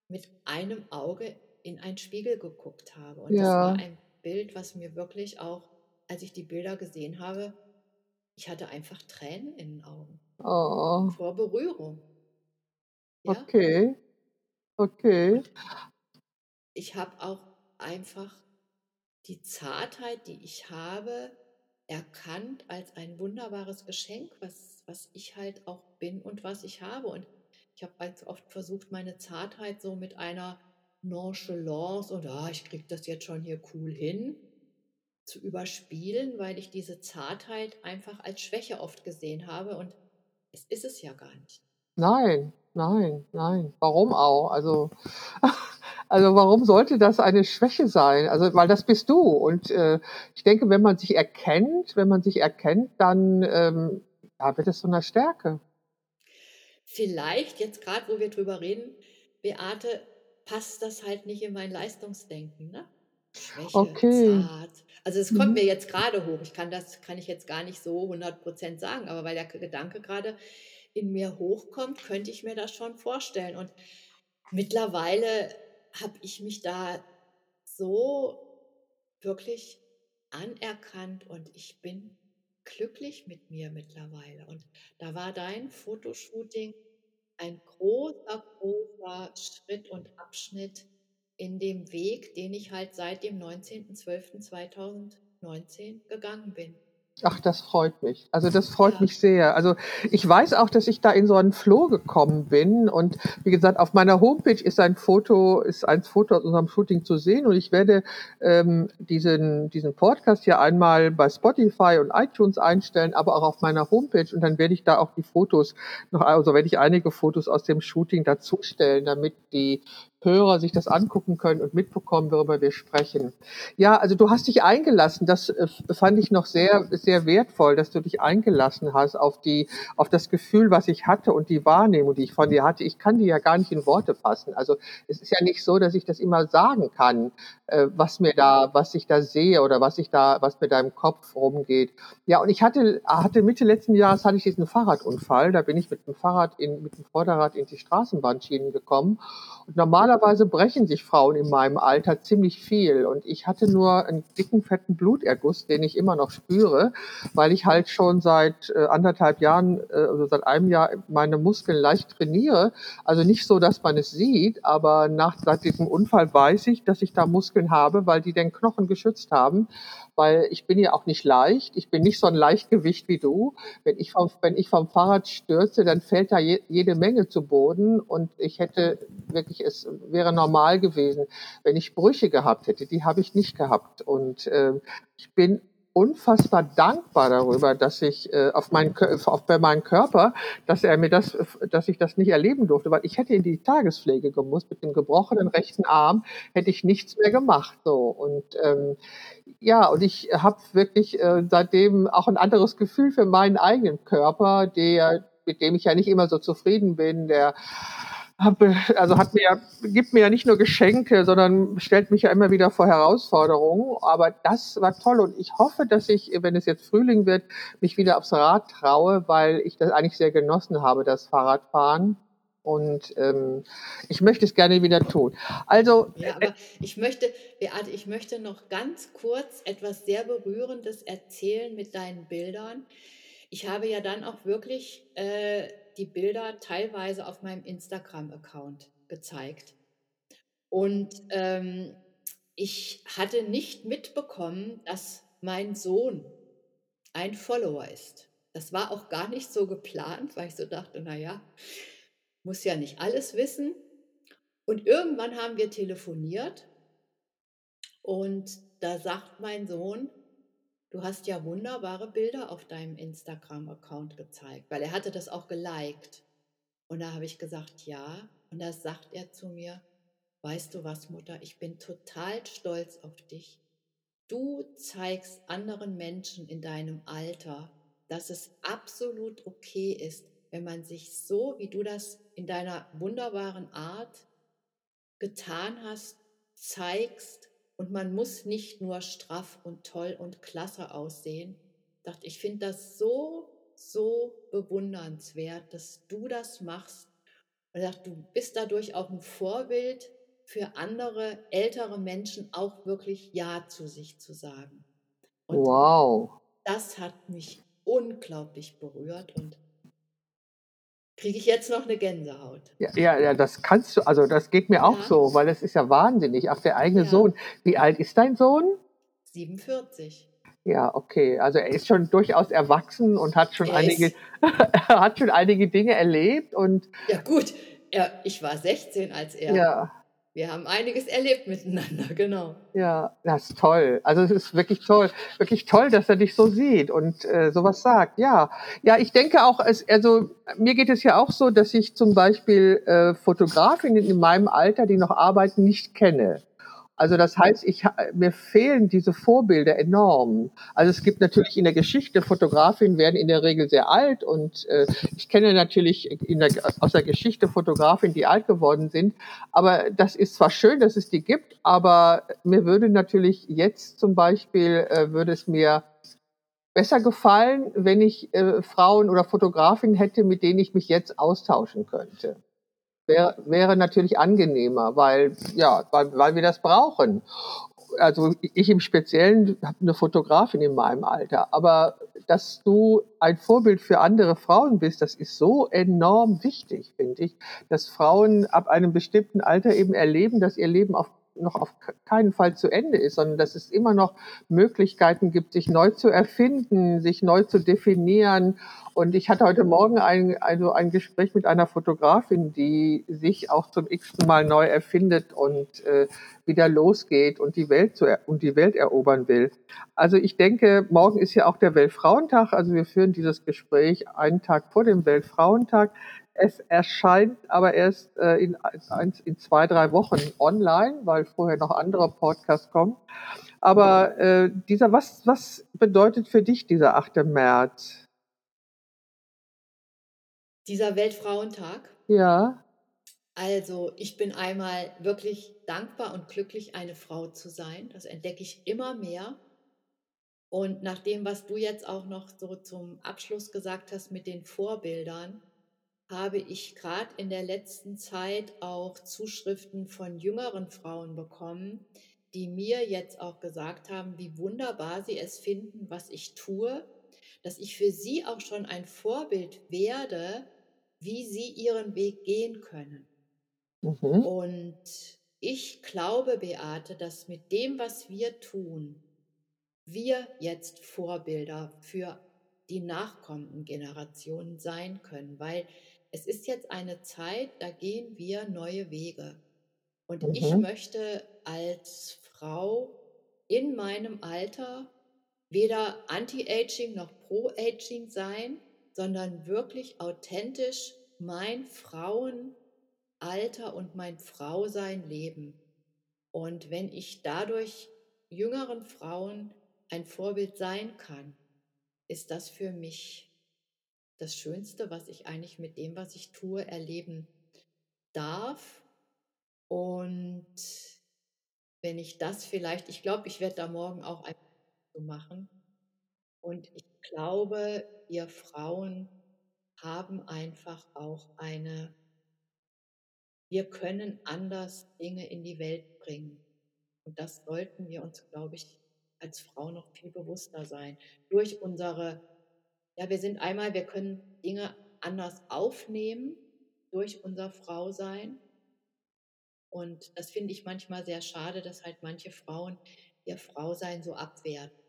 mit einem Auge in einen Spiegel geguckt habe. Und ja. das war ein Bild, was mir wirklich auch, als ich die Bilder gesehen habe, ich hatte einfach Tränen in den Augen. Oh. Vor Berührung. Ja? Okay. Okay. Und ich habe auch einfach die Zartheit, die ich habe, erkannt als ein wunderbares Geschenk, was, was ich halt auch bin und was ich habe. Und ich habe halt oft versucht, meine Zartheit so mit einer Nonchalance und ah, ich kriege das jetzt schon hier cool hin zu überspielen, weil ich diese Zartheit einfach als Schwäche oft gesehen habe und es ist es ja gar nicht. Nein, nein, nein. Warum auch? Also Also warum sollte das eine Schwäche sein? Also weil das bist du. Und äh, ich denke, wenn man sich erkennt, wenn man sich erkennt, dann ähm, ja, wird es zu einer Stärke. Vielleicht jetzt gerade, wo wir drüber reden, Beate, passt das halt nicht in mein Leistungsdenken, ne? Schwäche, okay. zart. Also es kommt mhm. mir jetzt gerade hoch. Ich kann das, kann ich jetzt gar nicht so 100 Prozent sagen, aber weil der Gedanke gerade in mir hochkommt, könnte ich mir das schon vorstellen. Und mittlerweile habe ich mich da so wirklich anerkannt und ich bin glücklich mit mir mittlerweile. Und da war dein Fotoshooting ein großer, großer Schritt und Abschnitt in dem Weg, den ich halt seit dem 19.12.2019 gegangen bin. Ach, das freut mich. Also das freut mich sehr. Also ich weiß auch, dass ich da in so einen Flow gekommen bin. Und wie gesagt, auf meiner Homepage ist ein Foto, ist ein Foto aus unserem Shooting zu sehen. Und ich werde ähm, diesen, diesen Podcast hier einmal bei Spotify und iTunes einstellen, aber auch auf meiner Homepage. Und dann werde ich da auch die Fotos noch, also werde ich einige Fotos aus dem Shooting dazustellen, damit die Hörer sich das angucken können und mitbekommen, worüber wir sprechen. Ja, also du hast dich eingelassen. Das äh, fand ich noch sehr, sehr wertvoll, dass du dich eingelassen hast auf die, auf das Gefühl, was ich hatte und die Wahrnehmung, die ich von dir hatte. Ich kann die ja gar nicht in Worte fassen. Also es ist ja nicht so, dass ich das immer sagen kann, äh, was mir da, was ich da sehe oder was ich da, was mir da Kopf rumgeht. Ja, und ich hatte, hatte Mitte letzten Jahres hatte ich diesen Fahrradunfall. Da bin ich mit dem Fahrrad in, mit dem Vorderrad in die Straßenbahnschienen gekommen. Und normalerweise normalerweise brechen sich Frauen in meinem Alter ziemlich viel und ich hatte nur einen dicken, fetten Bluterguss, den ich immer noch spüre, weil ich halt schon seit äh, anderthalb Jahren, äh, also seit einem Jahr meine Muskeln leicht trainiere. Also nicht so, dass man es sieht, aber nach seit diesem Unfall weiß ich, dass ich da Muskeln habe, weil die den Knochen geschützt haben weil ich bin ja auch nicht leicht. Ich bin nicht so ein Leichtgewicht wie du. Wenn ich vom, wenn ich vom Fahrrad stürze, dann fällt da je, jede Menge zu Boden und ich hätte wirklich, es wäre normal gewesen, wenn ich Brüche gehabt hätte. Die habe ich nicht gehabt und äh, ich bin unfassbar dankbar darüber, dass ich äh, auf meinen auf bei meinem Körper, dass er mir das, dass ich das nicht erleben durfte, weil ich hätte in die Tagespflege gemusst mit dem gebrochenen rechten Arm, hätte ich nichts mehr gemacht so. Und ähm, ja und ich habe wirklich äh, seitdem auch ein anderes Gefühl für meinen eigenen Körper, der mit dem ich ja nicht immer so zufrieden bin, der also hat mir, gibt mir ja nicht nur Geschenke, sondern stellt mich ja immer wieder vor Herausforderungen. Aber das war toll und ich hoffe, dass ich, wenn es jetzt Frühling wird, mich wieder aufs Rad traue, weil ich das eigentlich sehr genossen habe, das Fahrradfahren. Und ähm, ich möchte es gerne wieder tun. Also ja, aber ich möchte, Beate, ich möchte noch ganz kurz etwas sehr Berührendes erzählen mit deinen Bildern. Ich habe ja dann auch wirklich äh, die Bilder teilweise auf meinem Instagram-Account gezeigt. Und ähm, ich hatte nicht mitbekommen, dass mein Sohn ein Follower ist. Das war auch gar nicht so geplant, weil ich so dachte, naja, muss ja nicht alles wissen. Und irgendwann haben wir telefoniert und da sagt mein Sohn, Du hast ja wunderbare Bilder auf deinem Instagram-Account gezeigt, weil er hatte das auch geliked. Und da habe ich gesagt, ja. Und da sagt er zu mir, weißt du was, Mutter, ich bin total stolz auf dich. Du zeigst anderen Menschen in deinem Alter, dass es absolut okay ist, wenn man sich so, wie du das in deiner wunderbaren Art getan hast, zeigst und man muss nicht nur straff und toll und klasse aussehen. Ich dachte, ich finde das so, so bewundernswert, dass du das machst. Und ich dachte, du bist dadurch auch ein Vorbild für andere ältere Menschen, auch wirklich Ja zu sich zu sagen. Und Wow. das hat mich unglaublich berührt und kriege ich jetzt noch eine Gänsehaut. Ja, ja, ja, das kannst du, also das geht mir auch Ja. so, weil es ist ja wahnsinnig. Auch der eigene Ja. Sohn. Wie alt ist dein Sohn? 47. Ja, okay. Also er ist schon durchaus erwachsen und hat schon Er einige, hat schon einige Dinge erlebt und ja gut, er, ich war 16 als er. ja, Wir haben einiges erlebt miteinander, genau. ja, das ist toll. Also es ist wirklich toll, wirklich toll, dass er dich so sieht und äh, sowas sagt. Ja, ja, ich denke auch, es, also mir geht es ja auch so, dass ich zum Beispiel äh, Fotografinnen in meinem Alter, die noch arbeiten, nicht kenne. Also das heißt, ich, mir fehlen diese Vorbilder enorm. Also es gibt natürlich in der Geschichte, Fotografinnen werden in der Regel sehr alt und äh, ich kenne natürlich der, aus der Geschichte Fotografinnen, die alt geworden sind. Aber das ist zwar schön, dass es die gibt, aber mir würde natürlich jetzt zum Beispiel, äh, würde es mir besser gefallen, wenn ich äh, Frauen oder Fotografinnen hätte, mit denen ich mich jetzt austauschen könnte wäre, wäre natürlich angenehmer, weil, ja, weil, weil wir das brauchen. Also ich im Speziellen habe eine Fotografin in meinem Alter, aber dass du ein Vorbild für andere Frauen bist, das ist so enorm wichtig, finde ich, dass Frauen ab einem bestimmten Alter eben erleben, dass ihr Leben auf, noch auf keinen Fall zu Ende ist, sondern dass es immer noch Möglichkeiten gibt, sich neu zu erfinden, sich neu zu definieren. Und ich hatte heute Morgen ein, also ein Gespräch mit einer Fotografin, die sich auch zum x-ten Mal neu erfindet und äh, wieder losgeht und die Welt zu und die Welt erobern will. Also ich denke, morgen ist ja auch der Weltfrauentag. Also wir führen dieses Gespräch einen Tag vor dem Weltfrauentag. Es erscheint aber erst äh, in, in zwei, drei Wochen online, weil vorher noch andere Podcasts kommen. Aber äh, dieser, was, was bedeutet für dich dieser 8. März? Dieser Weltfrauentag. Ja, Also, ich bin einmal wirklich dankbar und glücklich, eine Frau zu sein. Das entdecke ich immer mehr. Und nach dem, was du jetzt auch noch so zum Abschluss gesagt hast mit den Vorbildern, habe ich gerade in der letzten Zeit auch Zuschriften von jüngeren Frauen bekommen, die mir jetzt auch gesagt haben, wie wunderbar sie es finden, was ich tue, dass ich für sie auch schon ein Vorbild werde, wie sie ihren Weg gehen können. mhm. Und ich glaube, Beate, dass mit dem, was wir tun, wir jetzt Vorbilder für die nachkommenden Generationen sein können, weil es ist jetzt eine Zeit, da gehen wir neue Wege. Und ich Mhm. möchte als Frau in meinem Alter weder anti-aging noch pro-aging sein, sondern wirklich authentisch mein Frauenalter und mein Frausein leben. Und wenn ich dadurch jüngeren Frauen ein Vorbild sein kann, ist das für mich das Schönste, was ich eigentlich mit dem, was ich tue, erleben darf. Und wenn ich das vielleicht, ich glaube, ich werde da morgen auch ein so machen. Und ich glaube, wir Frauen haben einfach auch eine, wir können anders Dinge in die Welt bringen. Und das sollten wir uns, glaube ich, als Frau noch viel bewusster sein. Durch unsere, ja, wir sind einmal, wir können Dinge anders aufnehmen durch unser Frausein. Und das finde ich manchmal sehr schade, dass halt manche Frauen ihr Frausein so abwerten.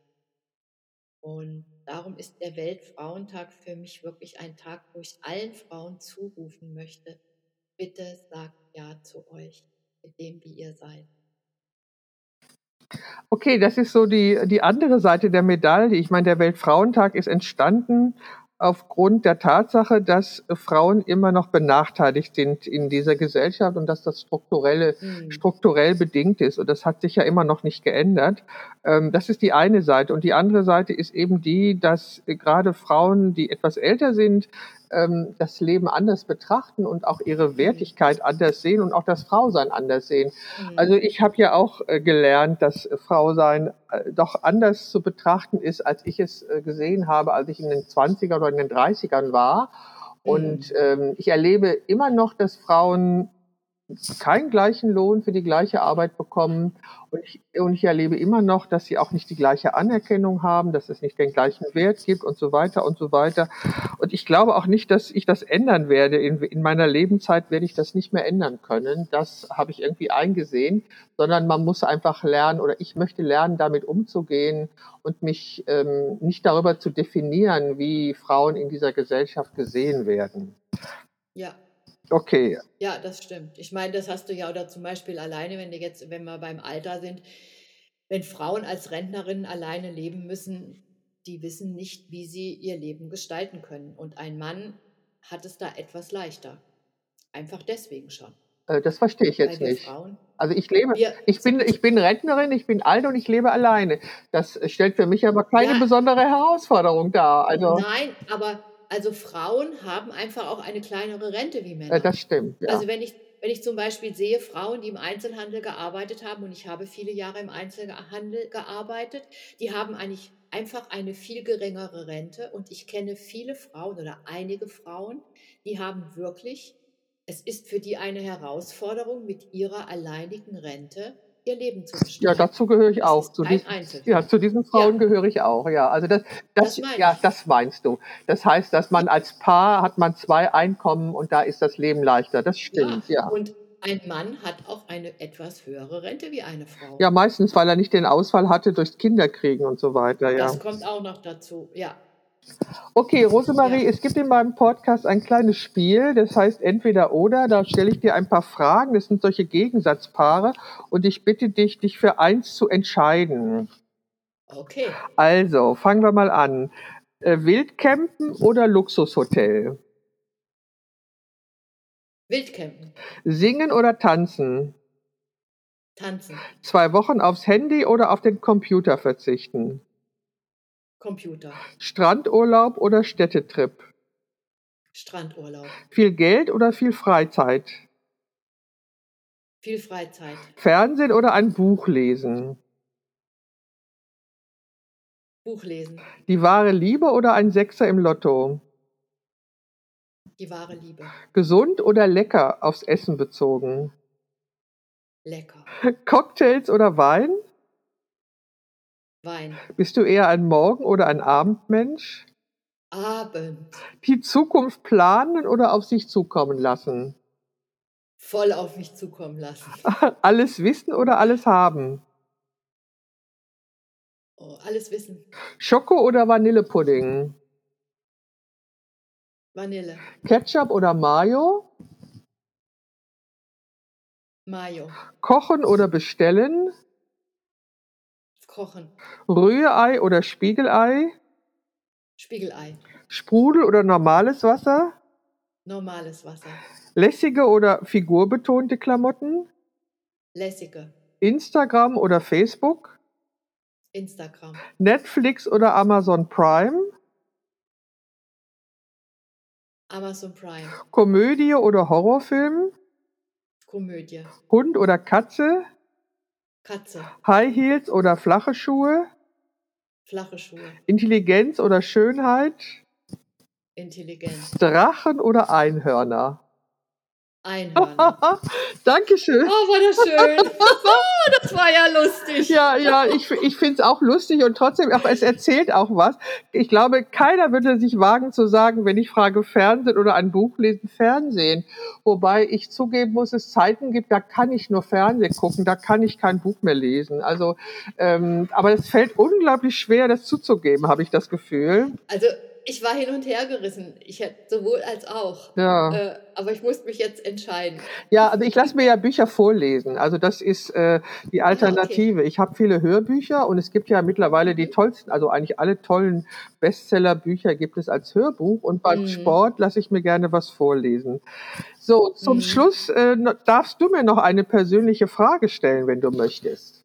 Und darum ist der Weltfrauentag für mich wirklich ein Tag, wo ich allen Frauen zurufen möchte, bitte sagt Ja zu euch, mit dem, wie ihr seid. Okay, das ist so die, die andere Seite der Medaille. Ich meine, der Weltfrauentag ist entstanden aufgrund der Tatsache, dass Frauen immer noch benachteiligt sind in dieser Gesellschaft und dass das strukturelle, mhm. strukturell bedingt ist. Und das hat sich ja immer noch nicht geändert. Ähm, das ist die eine Seite. Und die andere Seite ist eben die, dass gerade Frauen, die etwas älter sind, ähm, das Leben anders betrachten und auch ihre mhm. Wertigkeit anders sehen und auch das Frausein anders sehen. Mhm. Also ich habe ja auch äh, gelernt, dass Frausein äh, doch anders zu betrachten ist, als ich es äh, gesehen habe, als ich in den 20er oder in den 30ern war. Und mhm. ähm, ich erlebe immer noch, dass Frauen keinen gleichen Lohn für die gleiche Arbeit bekommen. Und ich, und ich erlebe immer noch, dass sie auch nicht die gleiche Anerkennung haben, dass es nicht den gleichen Wert gibt und so weiter und so weiter. Und ich glaube auch nicht, dass ich das ändern werde. In, in meiner Lebenszeit werde ich das nicht mehr ändern können. Das habe ich irgendwie eingesehen, sondern man muss einfach lernen oder ich möchte lernen, damit umzugehen und mich ähm, nicht darüber zu definieren, wie Frauen in dieser Gesellschaft gesehen werden. Ja, Okay. Ja, das stimmt. Ich meine, das hast du ja oder zum Beispiel alleine, wenn du jetzt, wenn wir beim Alter sind, wenn Frauen als Rentnerinnen alleine leben müssen, die wissen nicht, wie sie ihr Leben gestalten können. Und ein Mann hat es da etwas leichter. Einfach deswegen schon. Äh, das verstehe ich jetzt nicht. Frauen, also ich lebe, ich bin, ich bin Rentnerin, ich bin alt und ich lebe alleine. Das stellt für mich aber keine ja, besondere Herausforderung dar. Also nein, aber also Frauen haben einfach auch eine kleinere Rente wie Männer. Ja, das stimmt. Ja. Also wenn ich, wenn ich zum Beispiel sehe, Frauen, die im Einzelhandel gearbeitet haben, und ich habe viele Jahre im Einzelhandel gearbeitet, die haben eigentlich einfach eine viel geringere Rente. Und ich kenne viele Frauen oder einige Frauen, die haben wirklich, es ist für die eine Herausforderung, mit ihrer alleinigen Rente ihr Leben zu bestimmen. Ja, dazu gehöre ich auch. Zu diesen, ja, zu diesen Frauen ja. gehöre ich auch. Ja, also das, das, das ja, das meinst du. Das heißt, dass man als Paar hat man zwei Einkommen und da ist das Leben leichter. Das stimmt. Ja. ja. Und ein Mann hat auch eine etwas höhere Rente wie eine Frau. Ja, meistens, weil er nicht den Ausfall hatte durchs Kinderkriegen und so weiter. Ja. Das kommt auch noch dazu. Ja. Okay, Rosemarie, ja. es gibt in meinem Podcast ein kleines Spiel, das heißt entweder oder. Da stelle ich dir ein paar Fragen, das sind solche Gegensatzpaare und ich bitte dich, dich für eins zu entscheiden. Okay. Also, fangen wir mal an. Äh, Wildcampen oder Luxushotel? Wildcampen. Singen oder tanzen? Tanzen. Zwei Wochen aufs Handy oder auf den Computer verzichten? Computer. Strandurlaub oder Städtetrip? Strandurlaub. Viel Geld oder viel Freizeit? Viel Freizeit. Fernsehen oder ein Buch lesen? Buch lesen. Die wahre Liebe oder ein Sechser im Lotto? Die wahre Liebe. Gesund oder lecker aufs Essen bezogen? Lecker. Cocktails oder Wein? Wein. Bist du eher ein Morgen- oder ein Abendmensch? Abend. Die Zukunft planen oder auf sich zukommen lassen? Voll auf mich zukommen lassen. alles wissen oder alles haben? Oh, alles wissen. Schoko oder Vanillepudding? Vanille. Ketchup oder Mayo? Mayo. Kochen oder bestellen? Kochen. Rührei oder Spiegelei? Spiegelei. Sprudel oder normales Wasser? Normales Wasser. Lässige oder figurbetonte Klamotten? Lässige. Instagram oder Facebook? Instagram. Netflix oder Amazon Prime? Amazon Prime. Komödie oder Horrorfilm? Komödie. Hund oder Katze? Katze. High Heels oder flache Schuhe? Flache Schuhe. Intelligenz oder Schönheit? Intelligenz. Drachen oder Einhörner? Einhörner. Dankeschön. Oh, war das schön. das war ja lustig. Ja, ja, ich, ich finde es auch lustig und trotzdem, aber es erzählt auch was. Ich glaube, keiner würde sich wagen zu sagen, wenn ich frage Fernsehen oder ein Buch lesen, Fernsehen. Wobei ich zugeben muss, es Zeiten gibt, da kann ich nur Fernsehen gucken, da kann ich kein Buch mehr lesen. Also, ähm, aber es fällt unglaublich schwer, das zuzugeben, habe ich das Gefühl. Also ich war hin und her gerissen. Ich hätte sowohl als auch. Ja. Äh, aber ich musste mich jetzt entscheiden. Ja, also ich lasse mir ja Bücher vorlesen. Also das ist äh, die Alternative. Ich habe viele Hörbücher und es gibt ja mittlerweile die tollsten, also eigentlich alle tollen Bestsellerbücher gibt es als Hörbuch und beim Mhm. Sport lasse ich mir gerne was vorlesen. So, zum Mhm. Schluss äh, darfst du mir noch eine persönliche Frage stellen, wenn du möchtest.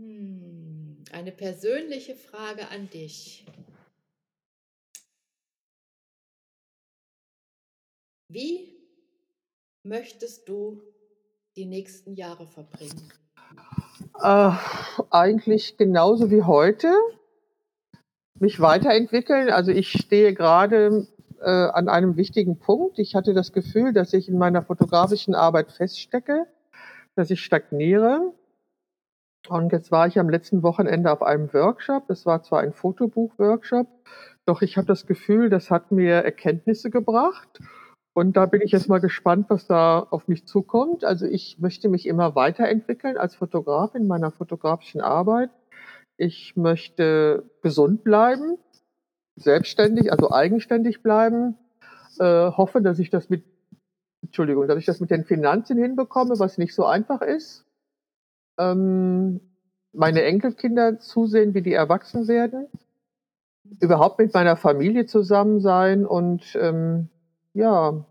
Hm, Eine persönliche Frage an dich. Wie möchtest du die nächsten Jahre verbringen? Äh, eigentlich genauso wie heute. Mich weiterentwickeln. Also ich stehe gerade äh, an einem wichtigen Punkt. Ich hatte das Gefühl, dass ich in meiner fotografischen Arbeit feststecke, dass ich stagniere. Und jetzt war ich am letzten Wochenende auf einem Workshop. Das war zwar ein Fotobuch-Workshop, doch ich habe das Gefühl, das hat mir Erkenntnisse gebracht. Und da bin ich jetzt mal gespannt, was da auf mich zukommt. Also ich möchte mich immer weiterentwickeln als Fotograf in meiner fotografischen Arbeit. Ich möchte gesund bleiben, selbstständig, also eigenständig bleiben. Äh, hoffe, dass ich das mit, Entschuldigung, dass ich das mit den Finanzen hinbekomme, was nicht so einfach ist. Ähm, meine Enkelkinder zusehen, wie die erwachsen werden. Überhaupt mit meiner Familie zusammen sein und ähm, ja,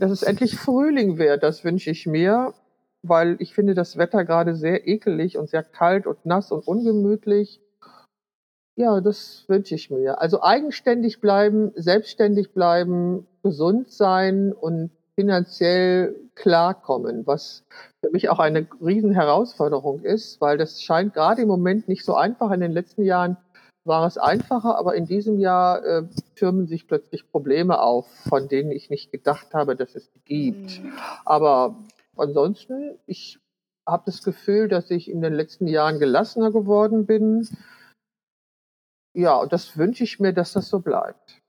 dass es endlich Frühling wird, das wünsche ich mir, weil ich finde das Wetter gerade sehr ekelig und sehr kalt und nass und ungemütlich. Ja, das wünsche ich mir. Also eigenständig bleiben, selbstständig bleiben, gesund sein und finanziell klarkommen, was für mich auch eine riesen Herausforderung ist, weil das scheint gerade im Moment nicht so einfach. In den letzten Jahren war es einfacher, aber in diesem Jahr äh, türmen sich plötzlich Probleme auf, von denen ich nicht gedacht habe, dass es gibt. Hm, Aber ansonsten, ich habe das Gefühl, dass ich in den letzten Jahren gelassener geworden bin. Ja, und das wünsche ich mir, dass das so bleibt.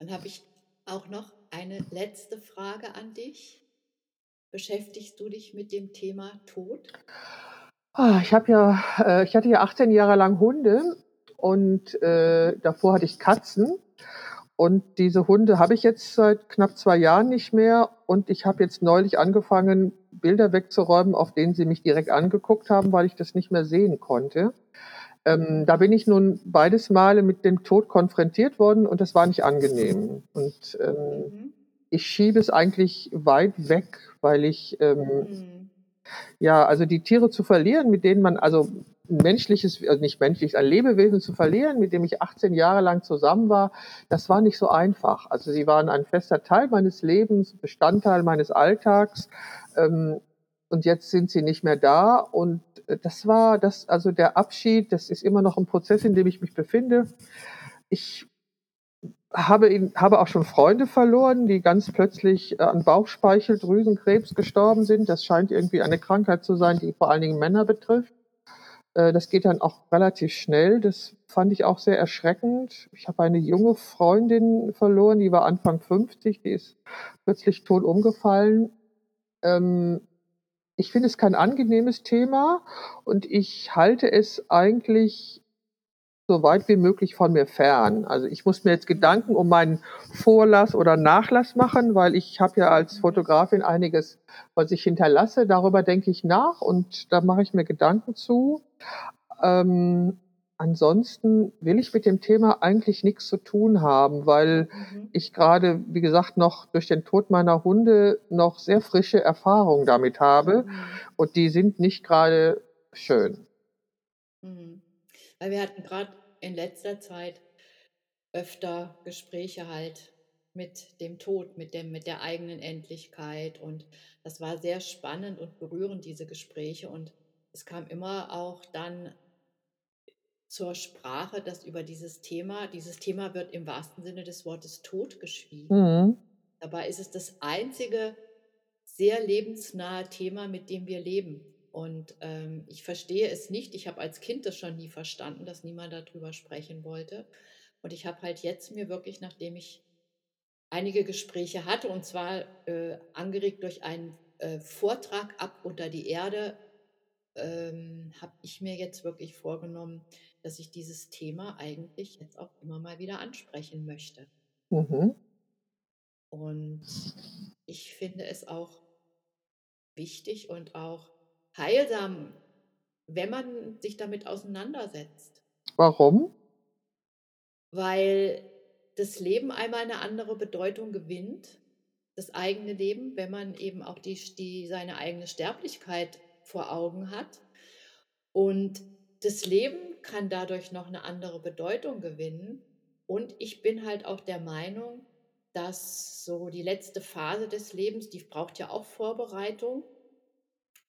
Dann habe ich auch noch eine letzte Frage an dich. Beschäftigst du dich mit dem Thema Tod? Ah, Ich habe ja, äh, ich hatte ja 18 Jahre lang Hunde und äh, davor hatte ich Katzen. Und diese Hunde habe ich jetzt seit knapp zwei Jahren nicht mehr. Und ich habe jetzt neulich angefangen, Bilder wegzuräumen, auf denen sie mich direkt angeguckt haben, weil ich das nicht mehr sehen konnte. Ähm, da bin ich nun beides Male mit dem Tod konfrontiert worden und das war nicht angenehm. Und ähm, Mhm. ich schiebe es eigentlich weit weg, weil ich ähm, Mhm. ja, also die Tiere zu verlieren, mit denen man, also ein menschliches, also nicht menschliches, ein Lebewesen zu verlieren, mit dem ich 18 Jahre lang zusammen war, das war nicht so einfach. Also sie waren ein fester Teil meines Lebens, Bestandteil meines Alltags. Ähm, und jetzt sind sie nicht mehr da. Und das war das, also der Abschied, das ist immer noch ein Prozess, in dem ich mich befinde. Ich habe, ihn, habe auch schon Freunde verloren, die ganz plötzlich an Bauchspeicheldrüsenkrebs gestorben sind. Das scheint irgendwie eine Krankheit zu sein, die vor allen Dingen Männer betrifft. Äh, Das geht dann auch relativ schnell. Das fand ich auch sehr erschreckend. Ich habe eine junge Freundin verloren, die war Anfang 50, die ist plötzlich tot umgefallen. Ähm, Ich finde es kein angenehmes Thema und ich halte es eigentlich so weit wie möglich von mir fern. Also ich muss mir jetzt Gedanken um meinen Vorlass oder Nachlass machen, weil ich habe ja als Fotografin einiges, was ich hinterlasse. Darüber denke ich nach und da mache ich mir Gedanken zu. Ähm, ansonsten will ich mit dem Thema eigentlich nichts zu tun haben, weil Mhm. ich gerade, wie gesagt, noch durch den Tod meiner Hunde noch sehr frische Erfahrungen damit habe Mhm. und die sind nicht gerade schön. Mhm. Weil wir hatten gerade in letzter Zeit öfter Gespräche halt mit dem Tod, mit dem, mit der eigenen Endlichkeit. Und das war sehr spannend und berührend, diese Gespräche. Und es kam immer auch dann zur Sprache, dass über dieses Thema, dieses Thema wird im wahrsten Sinne des Wortes totgeschwiegen. Mhm. Dabei ist es das einzige sehr lebensnahe Thema, mit dem wir leben. Und ähm, ich verstehe es nicht. Ich habe als Kind das schon nie verstanden, dass niemand darüber sprechen wollte. Und ich habe halt jetzt mir wirklich, nachdem ich einige Gespräche hatte, und zwar äh, angeregt durch einen äh, Vortrag ab unter die Erde, ähm, habe ich mir jetzt wirklich vorgenommen, dass ich dieses Thema eigentlich jetzt auch immer mal wieder ansprechen möchte. Mhm. Und ich finde es auch wichtig und auch heilsam, wenn man sich damit auseinandersetzt. Warum? Weil das Leben einmal eine andere Bedeutung gewinnt, das eigene Leben, wenn man eben auch die, die, seine eigene Sterblichkeit vor Augen hat. Und das Leben kann dadurch noch eine andere Bedeutung gewinnen. Und ich bin halt auch der Meinung, dass so die letzte Phase des Lebens, die braucht ja auch Vorbereitung,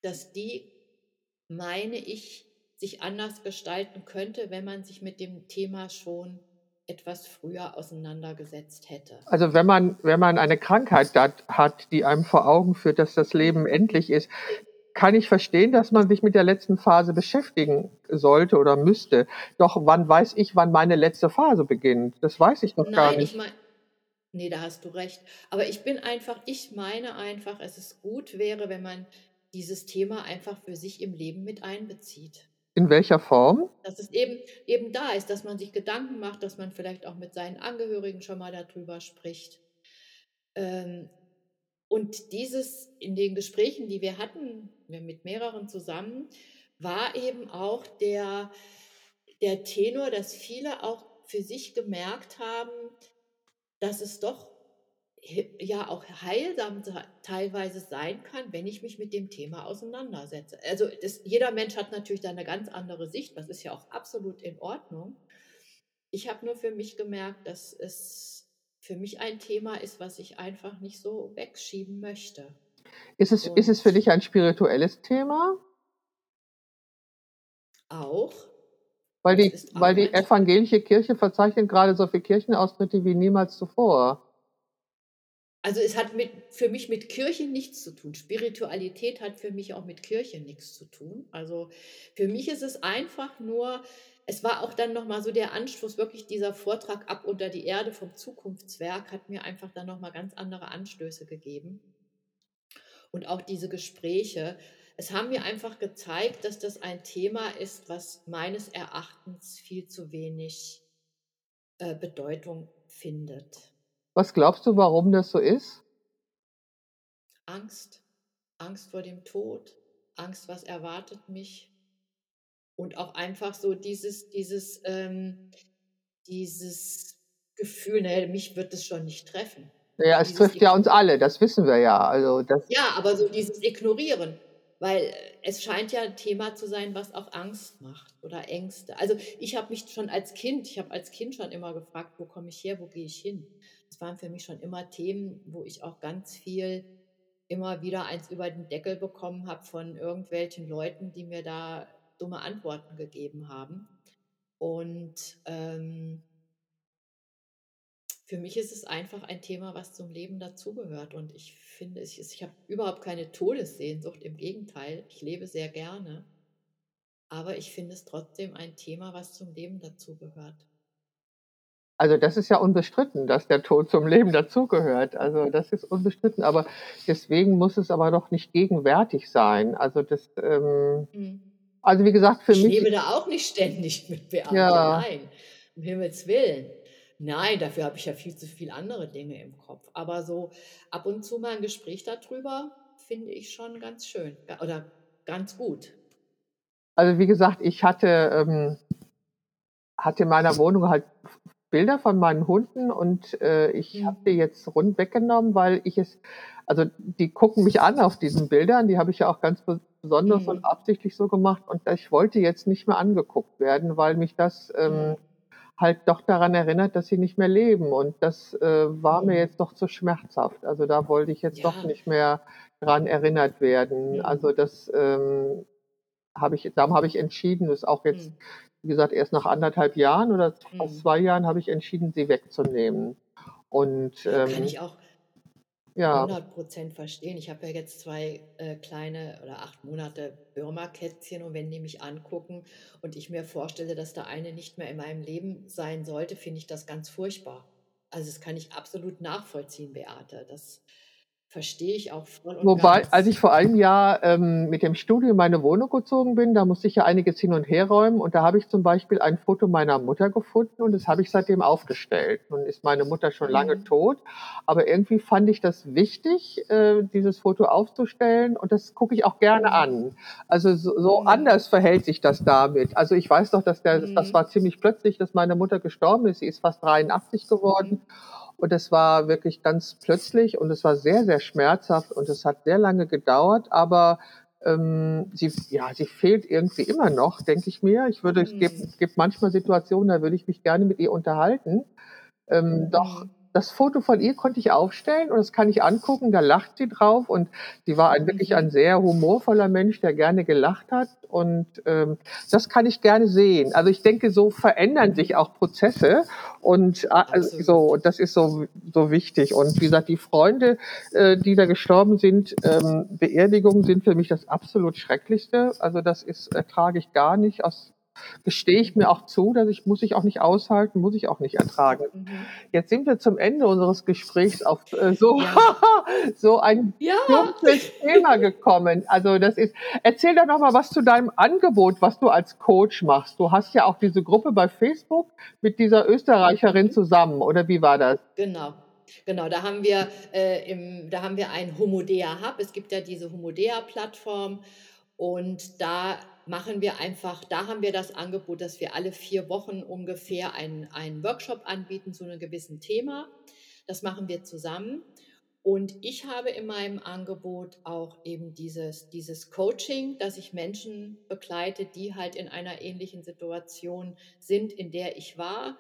dass die, meine ich, sich anders gestalten könnte, wenn man sich mit dem Thema schon etwas früher auseinandergesetzt hätte. Also wenn man, wenn man eine Krankheit hat, die einem vor Augen führt, dass das Leben endlich ist, kann ich verstehen, dass man sich mit der letzten Phase beschäftigen sollte oder müsste. Doch wann weiß ich, wann meine letzte Phase beginnt? Das weiß ich noch Nein, gar nicht. Ich mein, nee, da hast du recht. Aber ich bin einfach, ich meine einfach, es ist gut wäre, wenn man dieses Thema einfach für sich im Leben mit einbezieht. In welcher Form? Dass es eben, eben da ist, dass man sich Gedanken macht, dass man vielleicht auch mit seinen Angehörigen schon mal darüber spricht. Ähm, und dieses in den Gesprächen, die wir hatten, mit mehreren zusammen, war eben auch der, der Tenor, dass viele auch für sich gemerkt haben, dass es doch ja auch heilsam teilweise sein kann, wenn ich mich mit dem Thema auseinandersetze. Also das, jeder Mensch hat natürlich da eine ganz andere Sicht, das ist ja auch absolut in Ordnung. Ich habe nur für mich gemerkt, dass es für mich ein Thema ist, was ich einfach nicht so wegschieben möchte. Ist es, ist es für dich ein spirituelles Thema? Auch. Weil die, weil die evangelische Kirche verzeichnet gerade so viele Kirchenaustritte wie niemals zuvor. Also es hat mit, für mich mit Kirche nichts zu tun. Spiritualität hat für mich auch mit Kirche nichts zu tun. Also für mich ist es einfach nur, es war auch dann nochmal so der Anstoß, wirklich dieser Vortrag ab unter die Erde vom Zukunftswerk hat mir einfach dann nochmal ganz andere Anstöße gegeben. Und auch diese Gespräche, es haben mir einfach gezeigt, dass das ein Thema ist, was meines Erachtens viel zu wenig äh, Bedeutung findet. Was glaubst du, warum das so ist? Angst. Angst vor dem Tod. Angst, was erwartet mich. Und auch einfach so dieses, dieses, ähm, dieses Gefühl, naja, mich wird es schon nicht treffen. Ja, es trifft ja uns alle, das wissen wir ja. Also das ja, aber so dieses Ignorieren. Weil es scheint ja ein Thema zu sein, was auch Angst macht oder Ängste. Also ich habe mich schon als Kind, ich habe als Kind schon immer gefragt, wo komme ich her, wo gehe ich hin? Das waren für mich schon immer Themen, wo ich auch ganz viel immer wieder eins über den Deckel bekommen habe von irgendwelchen Leuten, die mir da dumme Antworten gegeben haben. Und ähm, für mich ist es einfach ein Thema, was zum Leben dazugehört. Und ich finde, ich, ich habe überhaupt keine Todessehnsucht. Im Gegenteil, ich lebe sehr gerne. Aber ich finde es trotzdem ein Thema, was zum Leben dazugehört. Also das ist ja unbestritten, dass der Tod zum Leben dazugehört. Also das ist unbestritten. Aber deswegen muss es aber doch nicht gegenwärtig sein. Also das, ähm, mhm. also wie gesagt, für ich mich. Ich lebe da auch nicht ständig mit Beate. Ja. Nein, um Himmels Willen. Nein, dafür habe ich ja viel zu viele andere Dinge im Kopf. Aber so ab und zu mal ein Gespräch darüber finde ich schon ganz schön oder ganz gut. Also wie gesagt, ich hatte, ähm, hatte in meiner Wohnung halt Bilder von meinen Hunden und äh, ich mhm. habe die jetzt rund weggenommen, weil ich es, also die gucken mich an auf diesen Bildern, die habe ich ja auch ganz besonders mhm. und absichtlich so gemacht und ich wollte jetzt nicht mehr angeguckt werden, weil mich das ähm, mhm halt doch daran erinnert, dass sie nicht mehr leben. Und das äh, war mir mhm. jetzt doch zu schmerzhaft. Also da wollte ich jetzt ja. doch nicht mehr dran erinnert werden. Mhm. Also das ähm, habe ich, darum habe ich entschieden, das auch jetzt, mhm. wie gesagt, erst nach anderthalb Jahren oder mhm. zwei Jahren habe ich entschieden, sie wegzunehmen. Und ähm, kann ich auch ja. 100 Prozent verstehen. Ich habe ja jetzt zwei äh, kleine oder acht Monate Birma-Kätzchen und wenn die mich angucken und ich mir vorstelle, dass da eine nicht mehr in meinem Leben sein sollte, finde ich das ganz furchtbar. Also das kann ich absolut nachvollziehen, Beate. Das verstehe ich auch voll und Wobei, ganz. als ich vor einem Jahr ähm, mit dem Studio in meine Wohnung gezogen bin, da musste ich ja einiges hin und her räumen und da habe ich zum Beispiel ein Foto meiner Mutter gefunden und das habe ich seitdem aufgestellt. Nun ist meine Mutter schon lange Mhm. tot, aber irgendwie fand ich das wichtig, äh, dieses Foto aufzustellen und das gucke ich auch gerne Mhm. an. Also so, so Mhm. anders verhält sich das damit. Also ich weiß doch, dass der, das Mhm. war ziemlich plötzlich, dass meine Mutter gestorben ist. Sie ist fast 83 geworden. Und das war wirklich ganz plötzlich und es war sehr, sehr schmerzhaft und es hat sehr lange gedauert, aber ähm, sie, ja, sie fehlt irgendwie immer noch, denke ich mir. Ich würde, es gibt, es gibt manchmal Situationen, da würde ich mich gerne mit ihr unterhalten. Ähm, doch Mhm. Das Foto von ihr konnte ich aufstellen und das kann ich angucken, da lacht sie drauf und sie war ein, wirklich ein sehr humorvoller Mensch, der gerne gelacht hat und ähm, das kann ich gerne sehen. Also ich denke, so verändern sich auch Prozesse und äh, so und das ist so so wichtig und wie gesagt, die Freunde, äh, die da gestorben sind, ähm, Beerdigungen sind für mich das absolut Schrecklichste. Also das ist ertrage ich gar nicht aus gestehe ich mir auch zu, dass ich muss ich auch nicht aushalten, muss ich auch nicht ertragen. Mhm. Jetzt sind wir zum Ende unseres Gesprächs auf äh, so, Ja. so ein Ja, dunkles Thema gekommen. Also das ist, erzähl doch noch mal was zu deinem Angebot, was du als Coach machst. Du hast ja auch diese Gruppe bei Facebook mit dieser Österreicherin Mhm. zusammen, oder wie war das? genau. Genau, da haben wir äh, im, da haben wir einen Homodea Hub. Es gibt ja diese Homodea Plattform und da machen wir einfach, da haben wir das Angebot, dass wir alle vier Wochen ungefähr einen, einen Workshop anbieten zu einem gewissen Thema. Das machen wir zusammen. Und ich habe in meinem Angebot auch eben dieses, dieses Coaching, dass ich Menschen begleite, die halt in einer ähnlichen Situation sind, in der ich war.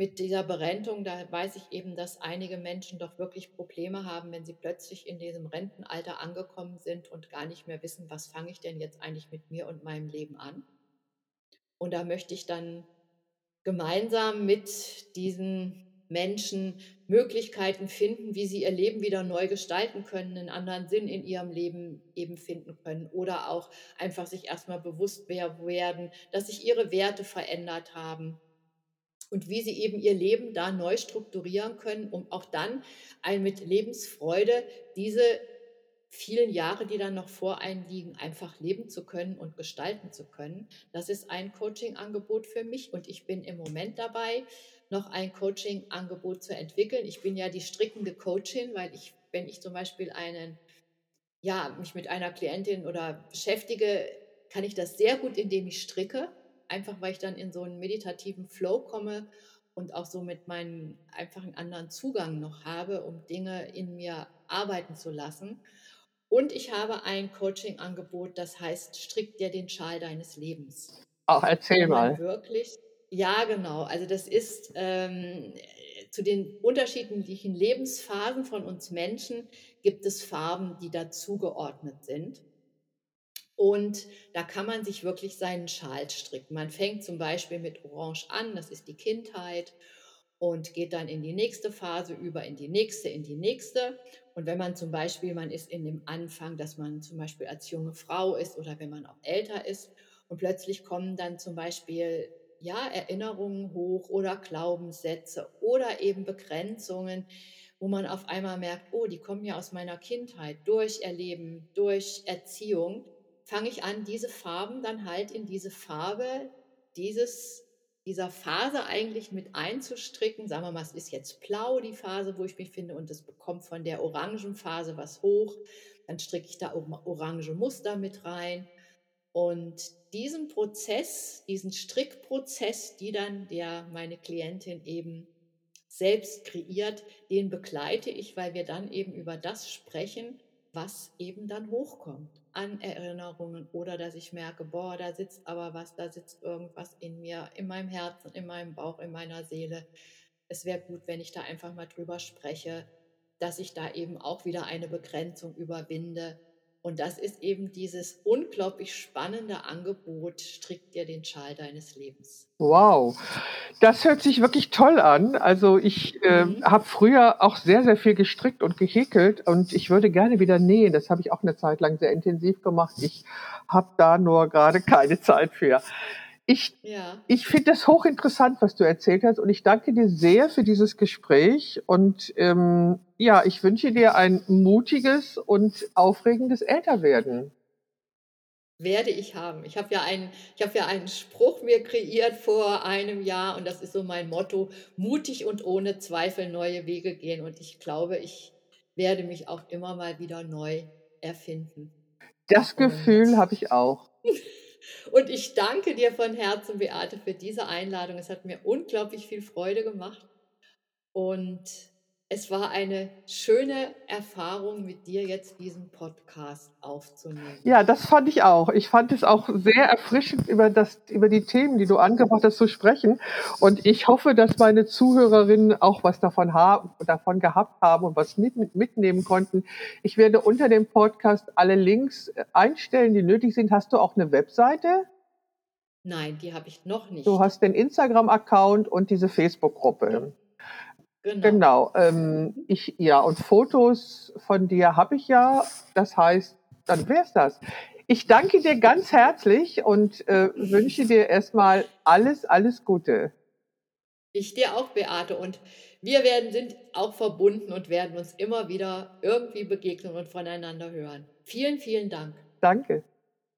Mit dieser Berentung, da weiß ich eben, dass einige Menschen doch wirklich Probleme haben, wenn sie plötzlich in diesem Rentenalter angekommen sind und gar nicht mehr wissen, was fange ich denn jetzt eigentlich mit mir und meinem Leben an. Und da möchte ich dann gemeinsam mit diesen Menschen Möglichkeiten finden, wie sie ihr Leben wieder neu gestalten können, einen anderen Sinn in ihrem Leben eben finden können oder auch einfach sich erstmal bewusst werden, dass sich ihre Werte verändert haben und wie sie eben ihr Leben da neu strukturieren können, um auch dann mit Lebensfreude diese vielen Jahre, die dann noch vor einem liegen, einfach leben zu können und gestalten zu können. Das ist ein Coaching-Angebot für mich und ich bin im Moment dabei, noch ein Coaching-Angebot zu entwickeln. Ich bin ja die strickende Coachin, weil ich, wenn ich zum Beispiel einen, ja, mich mit einer Klientin oder beschäftige, kann ich das sehr gut, indem ich stricke, einfach weil ich dann in so einen meditativen Flow komme und auch so mit meinem einfach einen anderen Zugang noch habe, um Dinge in mir arbeiten zu lassen. Und ich habe ein Coaching-Angebot, das heißt, strick dir den Schal deines Lebens. Auch erzähl Wo man mal. wirklich, ja, genau. Also das ist ähm, zu den unterschiedlichen Lebensphasen von uns Menschen gibt es Farben, die dazugeordnet sind. Und da kann man sich wirklich seinen Schal stricken. Man fängt zum Beispiel mit Orange an, das ist die Kindheit, und geht dann in die nächste Phase über, in die nächste, in die nächste. Und wenn man zum Beispiel, man ist in dem Anfang, dass man zum Beispiel als junge Frau ist oder wenn man auch älter ist und plötzlich kommen dann zum Beispiel ja, Erinnerungen hoch oder Glaubenssätze oder eben Begrenzungen, wo man auf einmal merkt, oh, die kommen ja aus meiner Kindheit, durch Erleben, durch Erziehung, fange ich an, diese Farben dann halt in diese Farbe dieses, dieser Phase eigentlich mit einzustricken. Sagen wir mal, es ist jetzt blau, die Phase, wo ich mich finde, und es bekommt von der orangen Phase was hoch. Dann stricke ich da orange Muster mit rein. Und diesen Prozess, diesen Strickprozess, die dann der meine Klientin eben selbst kreiert, den begleite ich, weil wir dann eben über das sprechen, was eben dann hochkommt an Erinnerungen oder dass ich merke, boah, da sitzt aber was, da sitzt irgendwas in mir, in meinem Herzen, in meinem Bauch, in meiner Seele. Es wäre gut, wenn ich da einfach mal drüber spreche, dass ich da eben auch wieder eine Begrenzung überwinde. Und das ist eben dieses unglaublich spannende Angebot, strick dir den Schal deines Lebens. Wow, das hört sich wirklich toll an. Also ich äh, Mhm. habe früher auch sehr, sehr viel gestrickt und gehäkelt und ich würde gerne wieder nähen. Das habe ich auch eine Zeit lang sehr intensiv gemacht. Ich habe da nur gerade keine Zeit für. Ich, ja. ich finde das hochinteressant, was du erzählt hast. Und ich danke dir sehr für dieses Gespräch. Und ähm, ja, ich wünsche dir ein mutiges und aufregendes Älterwerden werde ich haben. Ich habe ja einen, ich habe ja einen Spruch mir kreiert vor einem Jahr und das ist so mein Motto: mutig und ohne Zweifel neue Wege gehen. Und ich glaube, ich werde mich auch immer mal wieder neu erfinden. Das Gefühl habe ich auch. und ich danke dir von Herzen, Beate, für diese Einladung. Es hat mir unglaublich viel Freude gemacht. Und es war eine schöne Erfahrung, mit dir jetzt diesen Podcast aufzunehmen. Ja, das fand ich auch. Ich fand es auch sehr erfrischend, über, das, über die Themen, die du angebracht hast, zu sprechen. Und ich hoffe, dass meine Zuhörerinnen auch was davon, haben, davon gehabt haben und was mit, mitnehmen konnten. Ich werde unter dem Podcast alle Links einstellen, die nötig sind. Hast du auch eine Webseite? Nein, die habe ich noch nicht. Du hast den Instagram-Account und diese Facebook-Gruppe. Genau. genau ähm, ich, ja, und Fotos von dir habe ich ja. Das heißt, dann wäre es das. Ich danke dir ganz herzlich und äh, wünsche dir erstmal alles, alles Gute. Ich dir auch, Beate. Und wir werden, sind auch verbunden und werden uns immer wieder irgendwie begegnen und voneinander hören. Vielen, vielen Dank. Danke.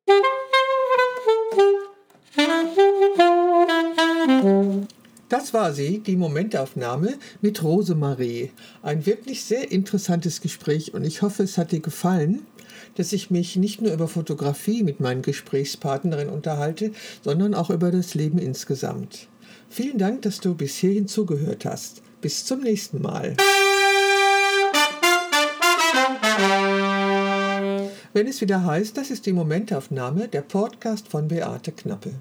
Das war sie, die Momentaufnahme mit Rosemarie. Ein wirklich sehr interessantes Gespräch und ich hoffe, es hat dir gefallen, dass ich mich nicht nur über Fotografie mit meinen Gesprächspartnerinnen unterhalte, sondern auch über das Leben insgesamt. Vielen Dank, dass du bis hierhin zugehört hast. Bis zum nächsten Mal. Wenn es wieder heißt, das ist die Momentaufnahme, der Podcast von Beate Knappe.